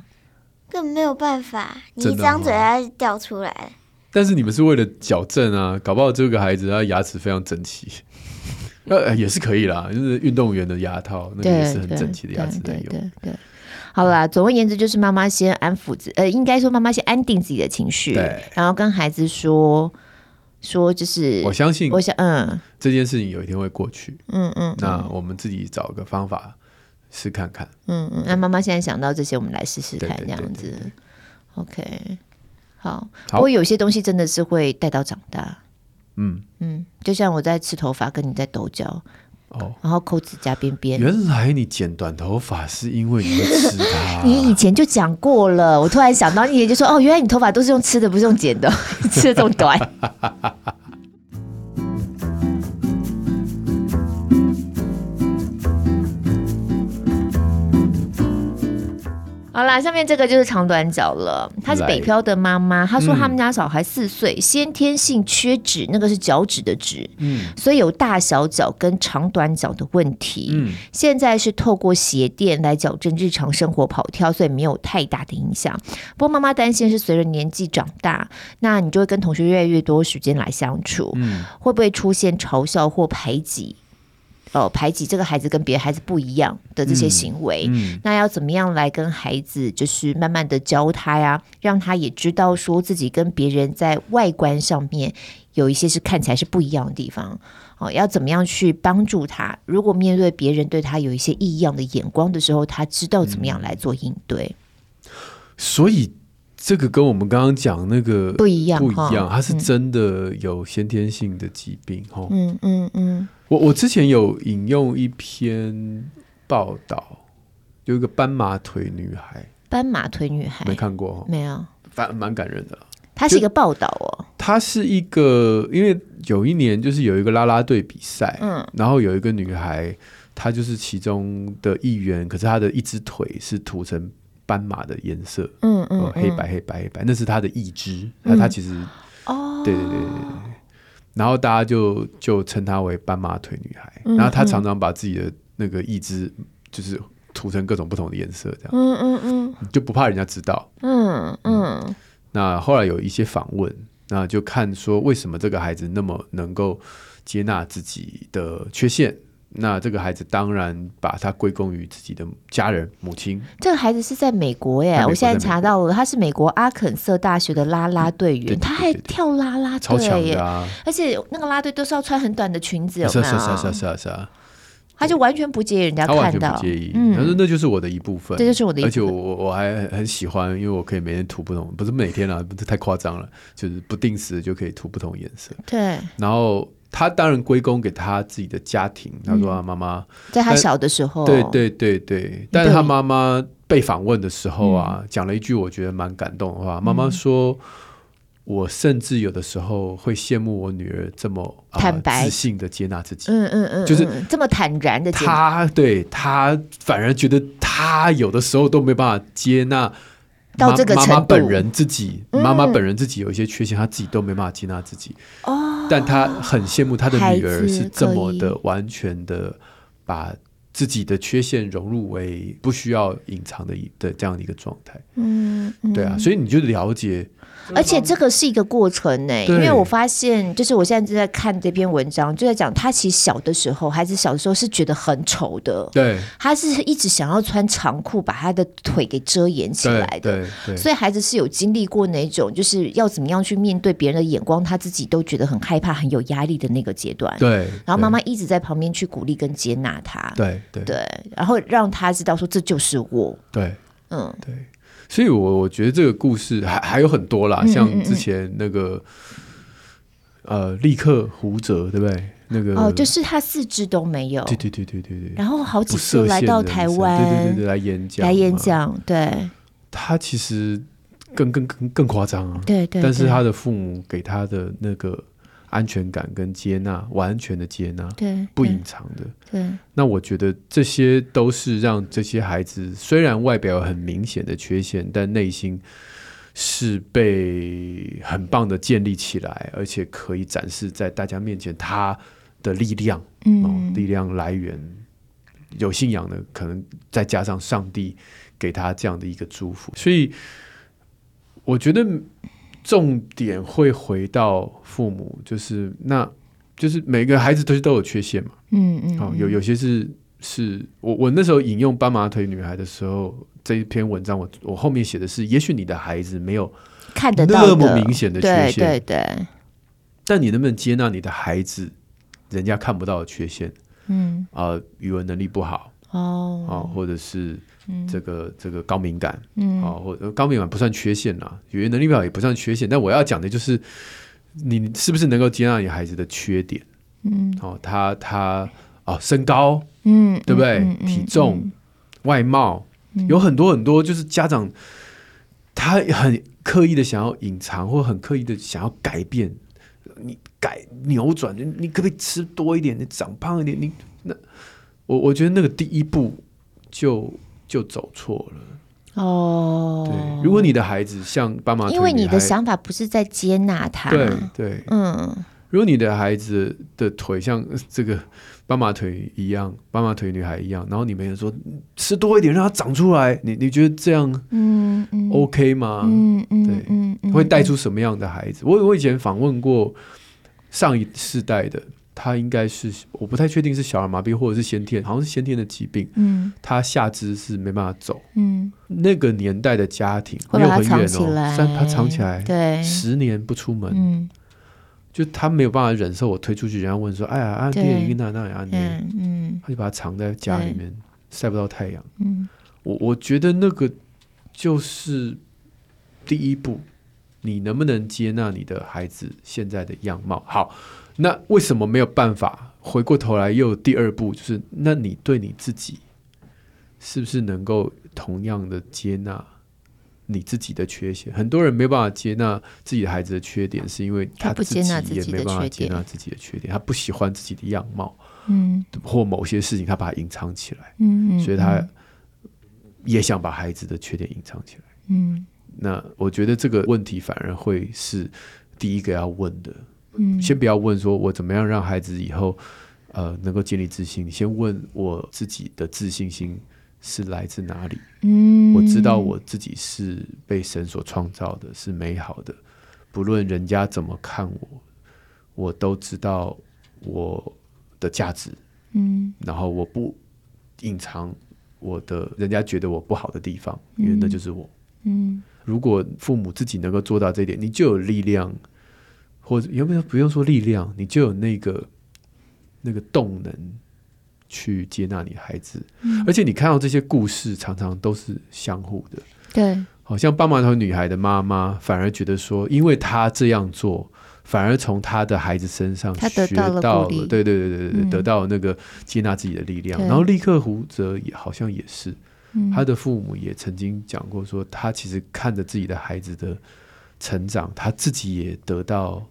[SPEAKER 3] 根本没有办法，你一张嘴它就掉出来。
[SPEAKER 1] 但是你们是为了矫正啊，搞不好这个孩子他牙齿非常整齐。呃，也是可以啦，就是运动员的牙套，那个也是很整齐的牙齿在用。
[SPEAKER 2] 对，对，对，对，好啦，总而言之，就是妈妈先安抚自，呃，应该说妈妈先安定自己的情绪，
[SPEAKER 1] 对，
[SPEAKER 2] 然后跟孩子说说，就是
[SPEAKER 1] 我相信，
[SPEAKER 2] 我想，嗯，
[SPEAKER 1] 这件事情有一天会过去，
[SPEAKER 2] 嗯嗯，
[SPEAKER 1] 那我们自己找个方法试看看，
[SPEAKER 2] 嗯嗯，那妈妈现在想到这些，我们来试试看，这样子，OK，好，不过有些东西真的是会带到长大。
[SPEAKER 1] 嗯
[SPEAKER 2] 嗯，就像我在吃头发，跟你在抖脚，
[SPEAKER 1] 哦，
[SPEAKER 2] 然后抠指甲边边。
[SPEAKER 1] 原来你剪短头发是因为你会吃它？
[SPEAKER 2] 你以前就讲过了，我突然想到，你以前就说哦，原来你头发都是用吃的，不是用剪的，吃的这么短。好啦，下面这个就是长短脚了。她是北漂的妈妈，她说他们家小孩四岁，嗯、先天性缺指，那个是脚趾的趾，嗯，所以有大小脚跟长短脚的问题。嗯，现在是透过鞋垫来矫正日常生活跑跳，所以没有太大的影响。不过妈妈担心是随着年纪长大，那你就会跟同学越来越多时间来相处，嗯，会不会出现嘲笑或排挤？哦，排挤这个孩子跟别的孩子不一样的这些行为，嗯嗯、那要怎么样来跟孩子，就是慢慢的教他呀，让他也知道说自己跟别人在外观上面有一些是看起来是不一样的地方。哦，要怎么样去帮助他？如果面对别人对他有一些异样的眼光的时候，他知道怎么样来做应对。
[SPEAKER 1] 所以这个跟我们刚刚讲那个
[SPEAKER 2] 不一样，
[SPEAKER 1] 不一样，他是真的有先天性的疾病。哈、嗯，
[SPEAKER 2] 嗯嗯。嗯。
[SPEAKER 1] 我我之前有引用一篇报道，有一个斑马腿女孩，
[SPEAKER 2] 斑马腿女孩。
[SPEAKER 1] 没看过，
[SPEAKER 2] 没有，
[SPEAKER 1] 反蛮感人的。
[SPEAKER 2] 它是一个报道哦，
[SPEAKER 1] 它是一个，因为有一年就是有一个拉拉队比赛，嗯，然后有一个女孩，她就是其中的一员，可是她的一只腿是涂成斑马的颜色，嗯嗯，黑白黑白黑白，那是她的义肢，那她其实，哦，对对对对。然后大家就就称她为斑马腿女孩，然后她常常把自己的那个义肢就是涂成各种不同的颜色，这样，嗯嗯嗯，就不怕人家知道，嗯嗯，嗯。那后来有一些访问，那就看说为什么这个孩子那么能够接纳自己的缺陷。那这个孩子当然把他归功于自己的家人母亲。这个孩子是在美国耶，我现在查到了，他是美国阿肯色大学的啦啦队员，他还跳啦啦队，超强的啊！而且那个啦队都是要穿很短的裙子，是啊是啊是啊是啊是啊，他就完全不介意人家看到，不介意，他说那就是我的一部分，这就是我的一部分，而且我我还很喜欢，因为我可以每天涂不同，不是每天啊，不是太夸张了，就是不定时就可以涂不同颜色。对，然后。他当然归功给他自己的家庭。他说：“他妈妈在他小的时候，对对对对。但是他妈妈被访问的时候啊，讲了一句我觉得蛮感动的话。妈妈说：‘我甚至有的时候会羡慕我女儿这么坦白、自信的接纳自己。’嗯嗯嗯，就是这么坦然的。他对他反而觉得他有的时候都没办法接纳。”到这个程度，妈妈本人自己，妈妈本人自己有一些缺陷，她、嗯、自己都没办法接纳自己。哦，但她很羡慕她的女儿是这么的完全的把自己的缺陷融入为不需要隐藏的的这样的一个状态。嗯，对啊，所以你就了解。而且这个是一个过程呢、欸，因为我发现，就是我现在正在看这篇文章，就在讲他其实小的时候，孩子小的时候是觉得很丑的，对，他是一直想要穿长裤把他的腿给遮掩起来的，对，所以孩子是有经历过那种就是要怎么样去面对别人的眼光，他自己都觉得很害怕、很有压力的那个阶段，对，然后妈妈一直在旁边去鼓励跟接纳他，对对。对，然后让他知道说这就是我，对，嗯，对。所以我，我我觉得这个故事还还有很多啦，像之前那个，呃，立刻胡哲，对不对？那个哦，就是他四肢都没有，对对对对对对。然后好几次来到台湾，对对对对，来演讲，来演讲。对，他其实更更更更夸张啊，对，对对。但是他的父母给他的那个。安全感跟接纳，完全的接纳，对，不隐藏的，对。那我觉得这些都是让这些孩子虽然外表很明显的缺陷，但内心是被很棒的建立起来，而且可以展示在大家面前他的力量，嗯，哦，力量来源有信仰的，可能再加上上帝给他这样的一个祝福，所以我觉得。重点会回到父母，就是那就是每个孩子都都有缺陷嘛，
[SPEAKER 2] 嗯嗯，
[SPEAKER 1] 好、哦，有有些是是我我那时候引用斑马腿女孩的时候，这一篇文章我我后面写的是，也许你的孩子没有
[SPEAKER 2] 看得到
[SPEAKER 1] 那么明显的缺陷，
[SPEAKER 2] 对对对，
[SPEAKER 1] 但你能不能接纳你的孩子人家看不到的缺陷？
[SPEAKER 2] 嗯。
[SPEAKER 1] 啊、呃，语文能力不好。
[SPEAKER 2] 哦，
[SPEAKER 1] 哦，或者是这个、嗯、这个高敏感，
[SPEAKER 2] 嗯，
[SPEAKER 1] 哦，或者高敏感不算缺陷啦，语言能力表也不算缺陷。但我要讲的就是，你是不是能够接纳你孩子的缺点？
[SPEAKER 2] 嗯，
[SPEAKER 1] 哦，他他哦，身高，
[SPEAKER 2] 嗯，
[SPEAKER 1] 对不对？
[SPEAKER 2] 嗯嗯、
[SPEAKER 1] 体重、
[SPEAKER 2] 嗯、
[SPEAKER 1] 外貌、
[SPEAKER 2] 嗯，
[SPEAKER 1] 有很多很多，就是家长他很刻意的想要隐藏，或很刻意的想要改变。你改扭转，你你可不可以吃多一点？你长胖一点？你那我我觉得那个第一步就就走错了
[SPEAKER 2] 哦。
[SPEAKER 1] 对，如果你的孩子像爸妈，
[SPEAKER 2] 因为你的想法不是在接纳他，
[SPEAKER 1] 对对，
[SPEAKER 2] 嗯。
[SPEAKER 1] 如果你的孩子的腿像这个斑马腿一样，斑马腿女孩一样，然后你们说吃多一点，让它长出来，你你觉得这样
[SPEAKER 2] 嗯嗯
[SPEAKER 1] OK 吗？
[SPEAKER 2] 嗯嗯
[SPEAKER 1] 对
[SPEAKER 2] 嗯，嗯
[SPEAKER 1] 会带出什么样的孩子？我我以前访问过上一世代的，他应该是我不太确定是小儿麻痹或者是先天，好像是先天的疾病。
[SPEAKER 2] 嗯，
[SPEAKER 1] 他下肢是没办法走。
[SPEAKER 2] 嗯，
[SPEAKER 1] 那个年代的家庭没有很远哦，但他藏起来，
[SPEAKER 2] 对，
[SPEAKER 1] 十年不出门。
[SPEAKER 2] 嗯。
[SPEAKER 1] 就他没有办法忍受我推出去，人家问说：“哎呀，阿爹一个那那阿
[SPEAKER 2] 爹嗯，
[SPEAKER 1] 他就把它藏在家里面，晒不到太阳。”
[SPEAKER 2] 嗯，
[SPEAKER 1] 我我觉得那个就是第一步，你能不能接纳你的孩子现在的样貌？好，那为什么没有办法？回过头来又有第二步，就是那你对你自己是不是能够同样的接纳？你自己的缺陷，很多人没有办法接纳自己的孩子的缺点，是因为他自己也没办法接纳自己的缺点，他不喜欢自己的样貌，
[SPEAKER 2] 嗯，
[SPEAKER 1] 或某些事情他把它隐藏起来，
[SPEAKER 2] 嗯，
[SPEAKER 1] 所以他也想把孩子的缺点隐藏起来，
[SPEAKER 2] 嗯，
[SPEAKER 1] 那我觉得这个问题反而会是第一个要问的，
[SPEAKER 2] 嗯，
[SPEAKER 1] 先不要问说我怎么样让孩子以后呃能够建立自信，你先问我自己的自信心是来自哪里？
[SPEAKER 2] 嗯，
[SPEAKER 1] 我知道我自己是被神所创造的，是美好的。不论人家怎么看我，我都知道我的价值。
[SPEAKER 2] 嗯，
[SPEAKER 1] 然后我不隐藏我的人家觉得我不好的地方，因为那就是我。
[SPEAKER 2] 嗯，
[SPEAKER 1] 如果父母自己能够做到这一点，你就有力量，或者有没有不用说力量，你就有那个那个动能。去接纳你孩子，
[SPEAKER 2] 嗯，
[SPEAKER 1] 而且你看到这些故事，常常都是相互的。
[SPEAKER 2] 对，
[SPEAKER 1] 好像棒棒头女孩的妈妈反而觉得说，因为她这样做，反而从她的孩子身上学到了，
[SPEAKER 2] 到了
[SPEAKER 1] 对对对对对，嗯，得到了那个接纳自己的力量。然后立刻胡泽也好像也是，
[SPEAKER 2] 嗯，
[SPEAKER 1] 他的父母也曾经讲过说，他其实看着自己的孩子的成长，他自己也得到。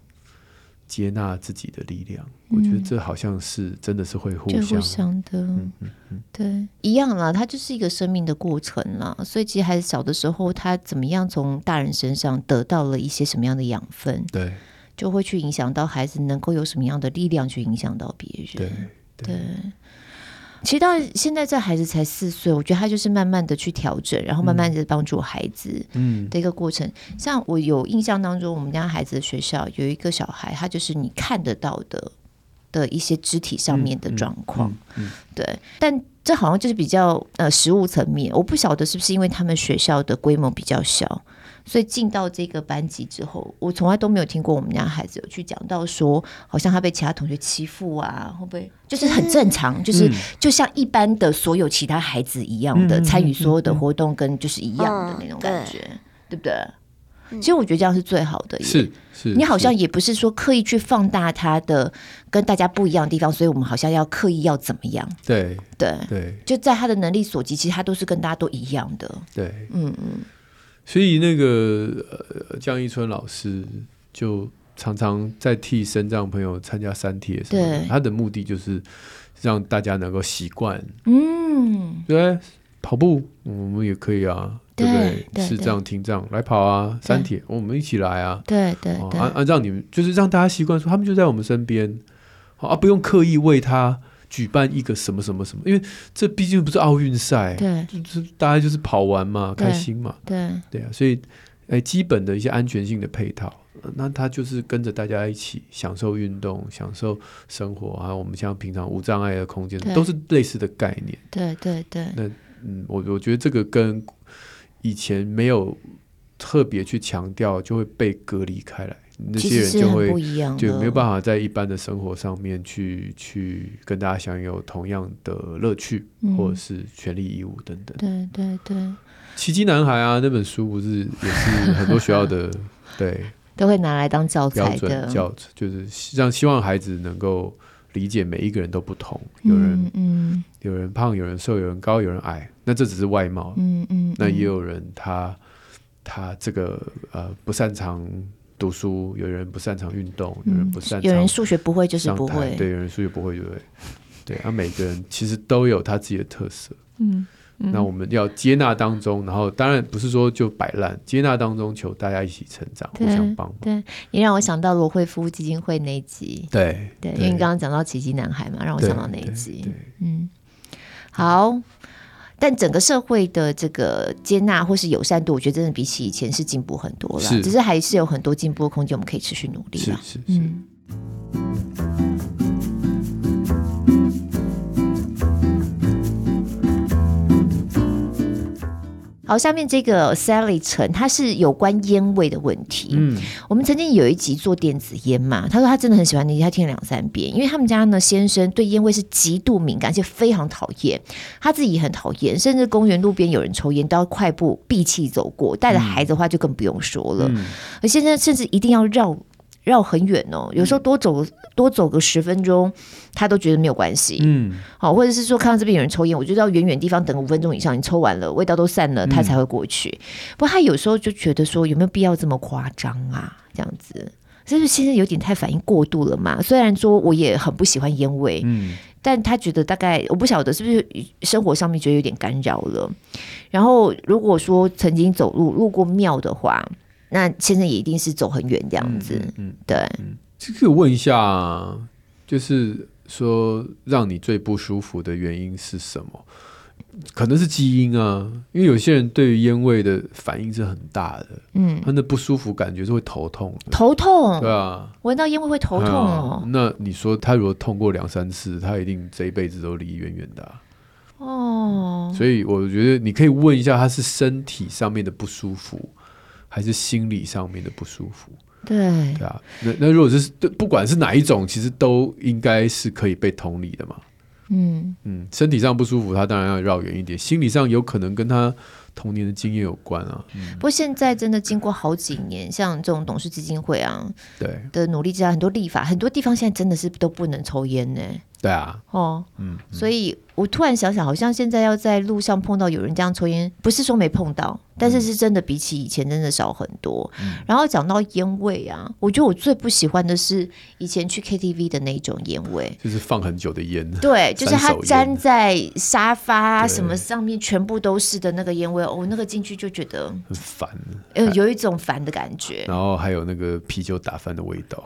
[SPEAKER 1] 接纳自己的力量，嗯，我觉得这好像是真的是会互相，
[SPEAKER 2] 的，
[SPEAKER 1] 嗯嗯嗯，
[SPEAKER 2] 对，一样啦，它就是一个生命的过程啦。所以其实孩子小的时候，他怎么样从大人身上得到了一些什么样的养分，
[SPEAKER 1] 对，
[SPEAKER 2] 就会去影响到孩子能够有什么样的力量去影响到别人，
[SPEAKER 1] 对对。
[SPEAKER 2] 对其实到现在这孩子才四岁，我觉得他就是慢慢的去调整，然后慢慢的帮助孩子的一个过程。嗯、像我有印象当中，我们家孩子的学校有一个小孩，他就是你看得到的的一些肢体上面的状况，
[SPEAKER 1] 嗯嗯嗯、
[SPEAKER 2] 对。但这好像就是比较呃实物层面，我不晓得是不是因为他们学校的规模比较小。所以进到这个班级之后，我从来都没有听过我们家孩子有去讲到说，好像他被其他同学欺负啊，会不会就是很正常，就是就像一般的所有其他孩子一样的参与所有的活动，跟就是一样的那种感觉，对不对？其实我觉得这样是最好的，
[SPEAKER 1] 是是，
[SPEAKER 2] 你好像也不是说刻意去放大他的跟大家不一样的地方，所以我们好像要刻意要怎么样？
[SPEAKER 1] 对
[SPEAKER 2] 对
[SPEAKER 1] 对，
[SPEAKER 2] 就在他的能力所及，其实他都是跟大家都一样的。
[SPEAKER 1] 对，
[SPEAKER 2] 嗯嗯。
[SPEAKER 1] 所以那个呃，江一春老师就常常在替身障朋友参加三铁什么的，他的目的就是让大家能够习惯，
[SPEAKER 2] 嗯，
[SPEAKER 1] 对，跑步我们也可以啊，对不对？视障听障来跑啊，三铁我们一起来啊，
[SPEAKER 2] 对对对，
[SPEAKER 1] 按按照你们就是让大家习惯说，他们就在我们身边，好啊，不用刻意为他。举办一个什么什么什么，因为这毕竟不是奥运赛，
[SPEAKER 2] 对，
[SPEAKER 1] 就是大家就是跑完嘛，开心嘛，
[SPEAKER 2] 对
[SPEAKER 1] 对，啊，所以哎，基本的一些安全性的配套，那他就是跟着大家一起享受运动、享受生活啊。我们像平常无障碍的空间，都是类似的概念。
[SPEAKER 2] 对对对。
[SPEAKER 1] 那嗯，我我觉得这个跟以前没有特别去强调，就会被隔离开来。那些人就会就没有办法在一般的生活上面去去跟大家享有同样的乐趣，嗯、或者是权利义务等等。
[SPEAKER 2] 对对对。
[SPEAKER 1] 奇迹男孩啊，那本书不是也是很多学校的 对
[SPEAKER 2] 都会拿来当教材的
[SPEAKER 1] 教，就是让希望孩子能够理解每一个人都不同，有人嗯，嗯有人胖，有人瘦，有人高，有人矮，那这只是外貌，嗯嗯，嗯那也有人他他这个呃不擅长。读书，有人不擅长运动，有人不擅长，
[SPEAKER 2] 有人数学不会就是不会，
[SPEAKER 1] 对，有人数学不会就会，对，啊，每个人其实都有他自己的特色，嗯，嗯，那我们要接纳当中，然后当然不是说就摆烂，接纳当中求大家一起成长，互相帮忙。
[SPEAKER 2] 对，也让我想到罗慧夫基金会那一集，
[SPEAKER 1] 对
[SPEAKER 2] 对，因为你刚刚讲到奇迹男孩嘛，让我想到那一集，嗯，好。但整个社会的这个接纳或是友善度，我觉得真的比起以前是进步很多了，是只是还是有很多进步的空间，我们可以持续努力。
[SPEAKER 1] 是是是。嗯
[SPEAKER 2] 好，下面这个 Sally 陈，他是有关烟味的问题。嗯，我们曾经有一集做电子烟嘛，他说他真的很喜欢那集，他听了两三遍，因为他们家呢先生对烟味是极度敏感，而且非常讨厌，他自己也很讨厌，甚至公园路边有人抽烟都要快步闭气走过，带着孩子的话就更不用说了。嗯，而先生甚至一定要绕。绕很远哦，有时候多走、嗯、多走个十分钟，他都觉得没有关系。嗯，好，或者是说看到这边有人抽烟，我就到远远地方等五分钟以上，你抽完了，味道都散了，他才会过去。嗯、不过他有时候就觉得说，有没有必要这么夸张啊？这样子，是不是现在有点太反应过度了嘛？虽然说我也很不喜欢烟味，嗯，但他觉得大概我不晓得是不是生活上面觉得有点干扰了。然后如果说曾经走路路过庙的话。那先生也一定是走很远这样子，嗯，嗯对。
[SPEAKER 1] 这个我问一下，就是说让你最不舒服的原因是什么？可能是基因啊，因为有些人对于烟味的反应是很大的，嗯，他的不舒服感觉是会头痛，
[SPEAKER 2] 头痛，
[SPEAKER 1] 对啊，
[SPEAKER 2] 闻到烟味会头痛哦。
[SPEAKER 1] 那你说他如果痛过两三次，他一定这一辈子都离远远的啊。哦，所以我觉得你可以问一下，他是身体上面的不舒服。还是心理上面的不舒服，
[SPEAKER 2] 对
[SPEAKER 1] 对啊，那那如果是不管是哪一种，其实都应该是可以被同理的嘛。嗯嗯，身体上不舒服，他当然要绕远一点；心理上有可能跟他童年的经验有关啊。嗯、
[SPEAKER 2] 不过现在真的经过好几年，像这种董事基金会啊，
[SPEAKER 1] 对
[SPEAKER 2] 的努力之下，很多立法，很多地方现在真的是都不能抽烟呢。
[SPEAKER 1] 对啊，
[SPEAKER 2] 哦，嗯，所以我突然想想，好像现在要在路上碰到有人这样抽烟，不是说没碰到，但是是真的比起以前真的少很多。嗯、然后讲到烟味啊，我觉得我最不喜欢的是以前去 KTV 的那种烟味，
[SPEAKER 1] 就是放很久的烟，
[SPEAKER 2] 对，就是它粘在沙发什么上面，全部都是的那个烟味，哦，那个进去就觉得
[SPEAKER 1] 很烦，
[SPEAKER 2] 呃，有一种烦的感觉。
[SPEAKER 1] 然后还有那个啤酒打翻的味道。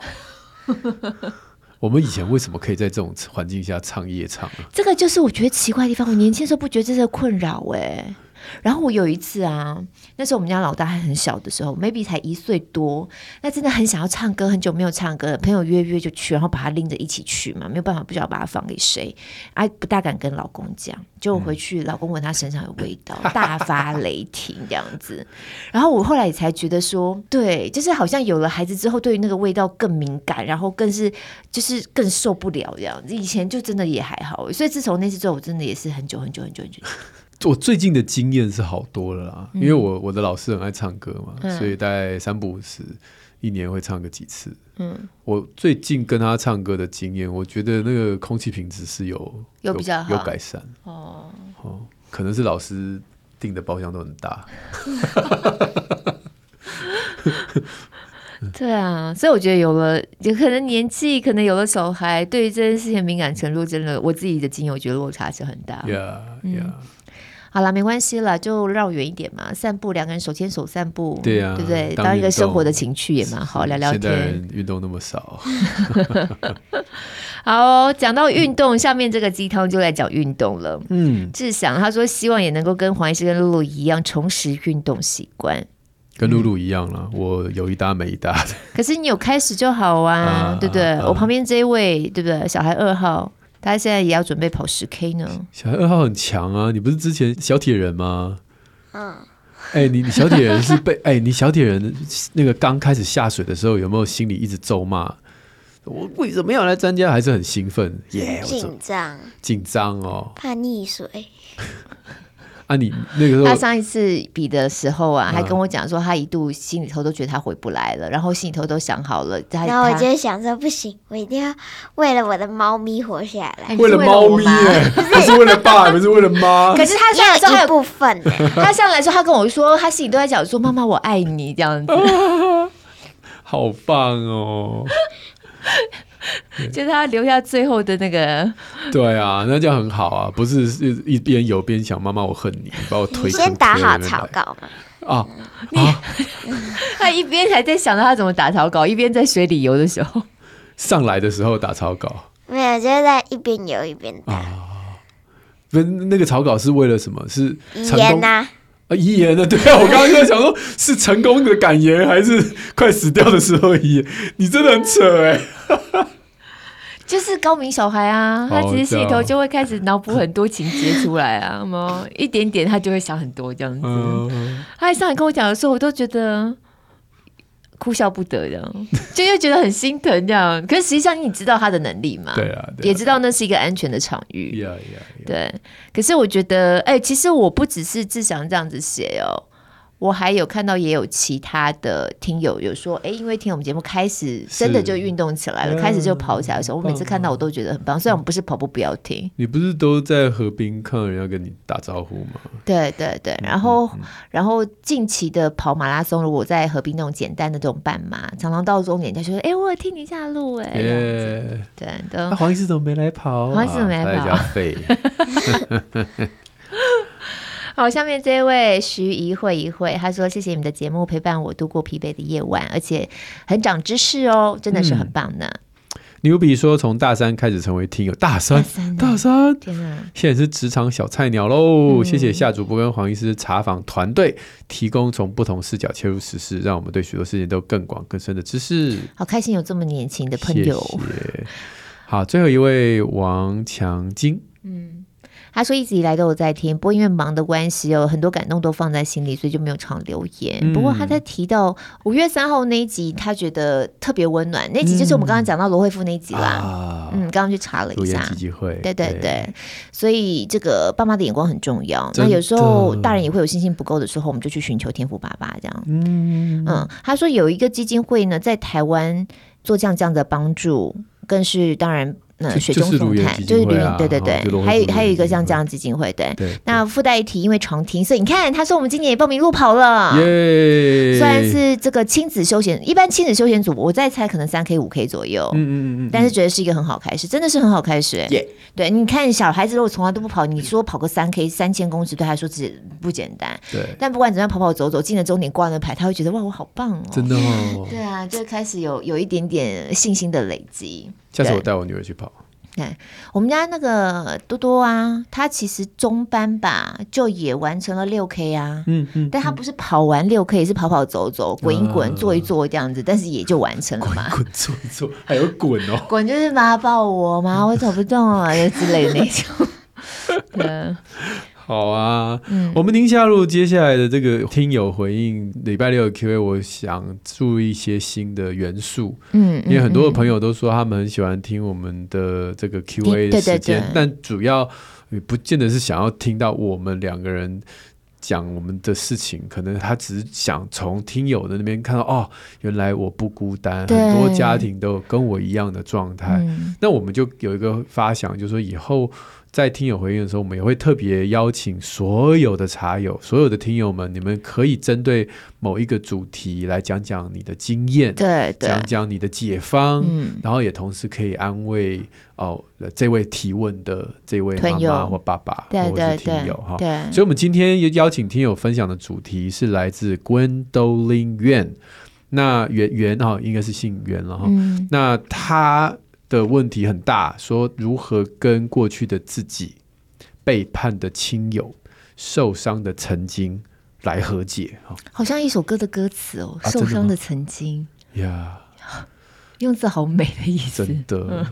[SPEAKER 1] 我们以前为什么可以在这种环境下唱夜唱？
[SPEAKER 2] 这个就是我觉得奇怪的地方。我年轻时候不觉得这是困扰哎。然后我有一次啊，那时候我们家老大还很小的时候，maybe 才一岁多，那真的很想要唱歌，很久没有唱歌，朋友约约就去，然后把他拎着一起去嘛，没有办法，不知道把他放给谁，哎，不大敢跟老公讲，就回去，老公闻他身上有味道，嗯、大发雷霆这样子。然后我后来也才觉得说，对，就是好像有了孩子之后，对于那个味道更敏感，然后更是就是更受不了这样子。以前就真的也还好，所以自从那次之后，我真的也是很久很久很久很久。
[SPEAKER 1] 我最近的经验是好多了啦，因为我我的老师很爱唱歌嘛，嗯、所以大概三不五时一年会唱个几次。嗯，我最近跟他唱歌的经验，我觉得那个空气品质是有
[SPEAKER 2] 有比较好
[SPEAKER 1] 有改善哦哦，可能是老师订的包厢都很大。
[SPEAKER 2] 对啊，所以我觉得有了，有可能年纪，可能有了小孩，对于这件事情敏感程度，真的我自己的经验，我觉得落差是很大。
[SPEAKER 1] Yeah, yeah. 嗯
[SPEAKER 2] 好了，没关系了，就绕远一点嘛，散步，两个人手牵手散步，
[SPEAKER 1] 对呀、啊，
[SPEAKER 2] 对不对？当，一个生活的情趣也蛮好，聊聊天。现
[SPEAKER 1] 在运动那么少，
[SPEAKER 2] 好，讲到运动，下面这个鸡汤就来讲运动了。嗯，志祥他说希望也能够跟黄医师跟露露一样重拾运动习惯。
[SPEAKER 1] 跟露露一样了，我有一搭没一搭的。
[SPEAKER 2] 可是你有开始就好啊，啊对不对？啊、我旁边这一位，对不对？小孩二号，他现在也要准备跑十 K 呢。
[SPEAKER 1] 小孩二号很强啊，你不是之前小铁人吗？
[SPEAKER 3] 嗯。
[SPEAKER 1] 哎、欸，你你小铁人是被 哎、欸，你小铁人那个刚开始下水的时候，有没有心里一直咒骂？我为什么要来参加？还是很兴奋？耶、yeah，
[SPEAKER 3] 紧张，
[SPEAKER 1] 紧张哦，
[SPEAKER 3] 怕溺水。
[SPEAKER 1] 啊，你那个时候
[SPEAKER 2] 他上一次比的时候啊，还跟我讲说，他一度心里头都觉得他回不来了，然后心里头都想好了。
[SPEAKER 3] 然后我就想说，不行，我一定要为了我的猫咪活下来。
[SPEAKER 1] 为了猫咪哎，不是为了爸，不是为了妈。
[SPEAKER 2] 可是他上来说还有
[SPEAKER 3] 部分，
[SPEAKER 2] 他上来说他跟我说，他心里都在讲说，妈妈我爱你这样子。
[SPEAKER 1] 好棒哦。
[SPEAKER 2] 就是他留下最后的那个，
[SPEAKER 1] 对啊，那这样很好啊，不是一边游边想妈妈我恨你，把我推。
[SPEAKER 3] 先打好草稿嘛。
[SPEAKER 1] 啊，
[SPEAKER 2] 啊 他一边还在想着他怎么打草稿，一边在水里游的时候，
[SPEAKER 1] 上来的时候打草稿，
[SPEAKER 3] 没有，就是在一边游一边打。
[SPEAKER 1] 啊，不，那个草稿是为了什么？是
[SPEAKER 3] 遗言呐？
[SPEAKER 1] 啊，遗言的，对啊，我刚刚在想说，是成功的感言，还是快死掉的时候遗言？你真的很扯哎。
[SPEAKER 2] 就是高明小孩啊，他其实心里头就会开始脑补很多情节出来啊，什么一点点他就会想很多这样子。嗯、他上来跟我讲的时候，我都觉得哭笑不得，这样 就又觉得很心疼这样。可是实际上你知道他的能力嘛？
[SPEAKER 1] 对啊，
[SPEAKER 2] 也知道那是一个安全的场域。
[SPEAKER 1] Yeah, yeah, yeah.
[SPEAKER 2] 对。可是我觉得，哎、欸，其实我不只是志祥这样子写哦。我还有看到也有其他的听友有说，哎，因为听我们节目开始真的就运动起来了，开始就跑起来的时候，我每次看到我都觉得很棒。虽然我们不是跑步不要停，
[SPEAKER 1] 你不是都在河边看人要跟你打招呼吗？
[SPEAKER 2] 对对对，然后、嗯、然后近期的跑马拉松，如果在河边那种简单的这种半马，常常到终点他就说，哎，我有听你下路哎，对，
[SPEAKER 1] 对，黄医师怎么没来跑？
[SPEAKER 2] 黄医师怎么没来跑？
[SPEAKER 1] 废。
[SPEAKER 2] 好，下面这位徐一会一慧，他说：“谢谢你们的节目陪伴我度过疲惫的夜晚，而且很长知识哦，真的是很棒呢。嗯”
[SPEAKER 1] 牛比说：“从大三开始成为听友，大三，大三，天哪，现在是职场小菜鸟喽。嗯”谢谢夏主播跟黄医师查访团队提供从不同视角切入实事，让我们对许多事情都更广更深的知识。
[SPEAKER 2] 好开心有这么年轻的朋友。
[SPEAKER 1] 谢谢。好，最后一位王强金，嗯。
[SPEAKER 2] 他说一直以来都有在听，不过因为忙的关系，有很多感动都放在心里，所以就没有常留言。嗯、不过他在提到五月三号那一集，他觉得特别温暖。那集就是我们刚刚讲到罗慧夫那一集啦。嗯，刚刚、啊嗯、去查了一下，对对对，对所以这个爸妈的眼光很重要。那有时候大人也会有信心不够的时候，我们就去寻求天赋爸爸这样。嗯嗯，他说有一个基金会呢，在台湾做这样这样的帮助，更是当然。那水中送炭就是绿荫，对对对，还有还有一个像这样基金会，对。那附带一提，因为常听，所以你看，他说我们今年也报名路跑了。耶！虽然是这个亲子休闲，一般亲子休闲组，我在猜可能三 K 五 K 左右。嗯嗯嗯。但是觉得是一个很好开始，真的是很好开始。耶！对，你看小孩子如果从来都不跑，你说跑个三 K 三千公尺，对他来说只不简单。对。但不管怎样，跑跑走走，进了终点挂那牌，他会觉得哇，我好棒哦。
[SPEAKER 1] 真的哦。
[SPEAKER 2] 对啊，就开始有有一点点信心的累积。
[SPEAKER 1] 下次我带我女儿去跑。
[SPEAKER 2] 对，我们家那个多多啊，他其实中班吧，就也完成了六 K 啊。嗯嗯，但他不是跑完六 K，也是跑跑走走、滚一滚、坐一坐这样子，但是也就完成了嘛。
[SPEAKER 1] 滚坐一坐，还有滚哦。
[SPEAKER 2] 滚就是妈抱我嘛，我走不动啊，就之类的那种。对。
[SPEAKER 1] 好啊，嗯，我们宁夏路接下来的这个听友回应礼拜六的 Q&A，我想注意一些新的元素，嗯，因为很多的朋友都说他们很喜欢听我们的这个 Q&A 的时间，但主要也不见得是想要听到我们两个人讲我们的事情，可能他只是想从听友的那边看到，哦，原来我不孤单，很多家庭都有跟我一样的状态，嗯，那我们就有一个发想，就是说以后。在听友回应的时候，我们也会特别邀请所有的茶友、所有的听友们，你们可以针对某一个主题来讲讲你的经验，
[SPEAKER 2] 对，对，
[SPEAKER 1] 讲讲你的解方，嗯，然后也同时可以安慰哦这位提问的这位妈妈或爸爸，或者是听友哈。对，所以，我们今天邀请听友分享的主题是来自 Gwendolyn Yuan，那袁袁哈应该是姓袁了哈，嗯，那他。的问题很大，说如何跟过去的自己、背叛的亲友、受伤的曾经来和解？哈。
[SPEAKER 2] 好像一首歌的歌词哦，啊、受伤的曾经。
[SPEAKER 1] 呀，
[SPEAKER 2] 用字好美的意思。
[SPEAKER 1] 真的，嗯、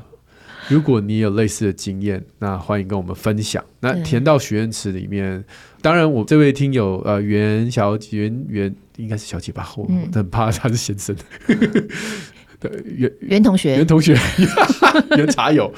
[SPEAKER 1] 如果你有类似的经验，那欢迎跟我们分享。那填到许愿池里面，当然我这位听友呃袁小姐袁袁应该是小姐吧，我很怕他是先生。嗯
[SPEAKER 2] 袁袁同学，
[SPEAKER 1] 袁同学，袁茶友，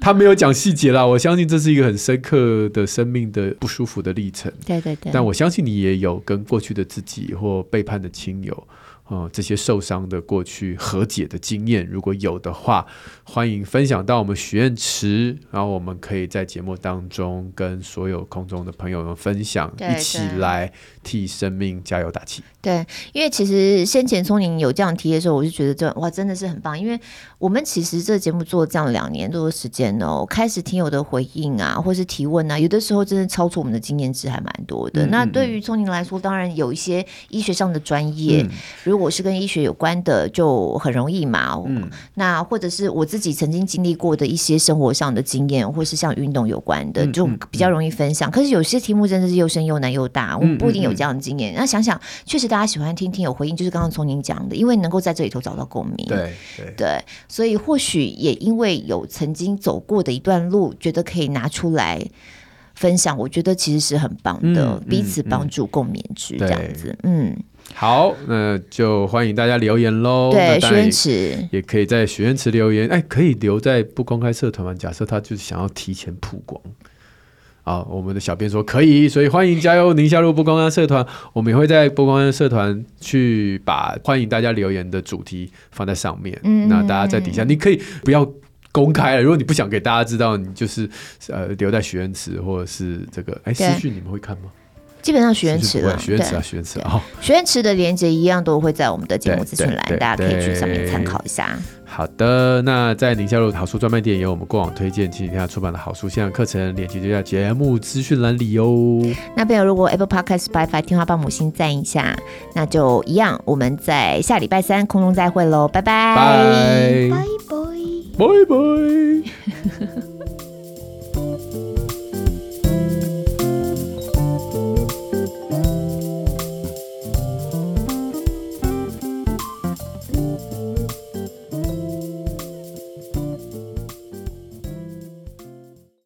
[SPEAKER 1] 他没有讲细节啦。我相信这是一个很深刻的生命的不舒服的历程。
[SPEAKER 2] 对对对。
[SPEAKER 1] 但我相信你也有跟过去的自己或背叛的亲友。哦，这些受伤的过去和解的经验，如果有的话，欢迎分享到我们许愿池，然后我们可以在节目当中跟所有空中的朋友们分享，一起来替生命加油打气。
[SPEAKER 2] 对，因为其实先前聪宁有这样提的时候，我就觉得这哇真的是很棒，因为我们其实这个节目做了这样两年多的时间哦，开始听友的回应啊，或是提问啊，有的时候真的超出我们的经验值还蛮多的。嗯嗯嗯，那对于聪宁来说，当然有一些医学上的专业，嗯、如果是跟医学有关的，就很容易嘛。嗯，那或者是我自己曾经经历过的一些生活上的经验，或是像运动有关的，就比较容易分享。嗯嗯嗯，可是有些题目真的是又深又难又大，我们不一定有这样的经验。那想想，确实大家喜欢听听有回应，就是刚刚从您讲的，因为能够在这里头找到共鸣。
[SPEAKER 1] 对对
[SPEAKER 2] 对，所以或许也因为有曾经走过的一段路，觉得可以拿出来分享。我觉得其实是很棒的，彼此帮助共勉之这样子。嗯。
[SPEAKER 1] 好，那就欢迎大家留言喽。
[SPEAKER 2] 对，许愿池
[SPEAKER 1] 也可以在许愿池留言。哎，可以留在不公开社团吗？假设他就是想要提前曝光啊，我们的小编说可以，所以欢迎加油，宁夏路不公开社团，我们也会在不公开社团去把欢迎大家留言的主题放在上面。嗯，那大家在底下，你可以不要公开了，如果你不想给大家知道，你就是呃留在许愿池或者是这个哎私讯，你们会看吗？
[SPEAKER 2] 基本上许愿池了，
[SPEAKER 1] 许愿池啊，许愿池啊，
[SPEAKER 2] 许愿池的连接一样都会在我们的节目资讯栏，大家可以去上面参考一下。
[SPEAKER 1] 好的，那在宁夏路好书专卖店有我们过往推荐，请听下出版的好书线上课程，链接就在节目资讯栏里哦。
[SPEAKER 2] 那朋友如果 Apple Podcast Spotify 听话帮母亲赞一下，那就一样，我们在下礼拜三空中再会喽，拜拜，
[SPEAKER 1] 拜拜拜拜。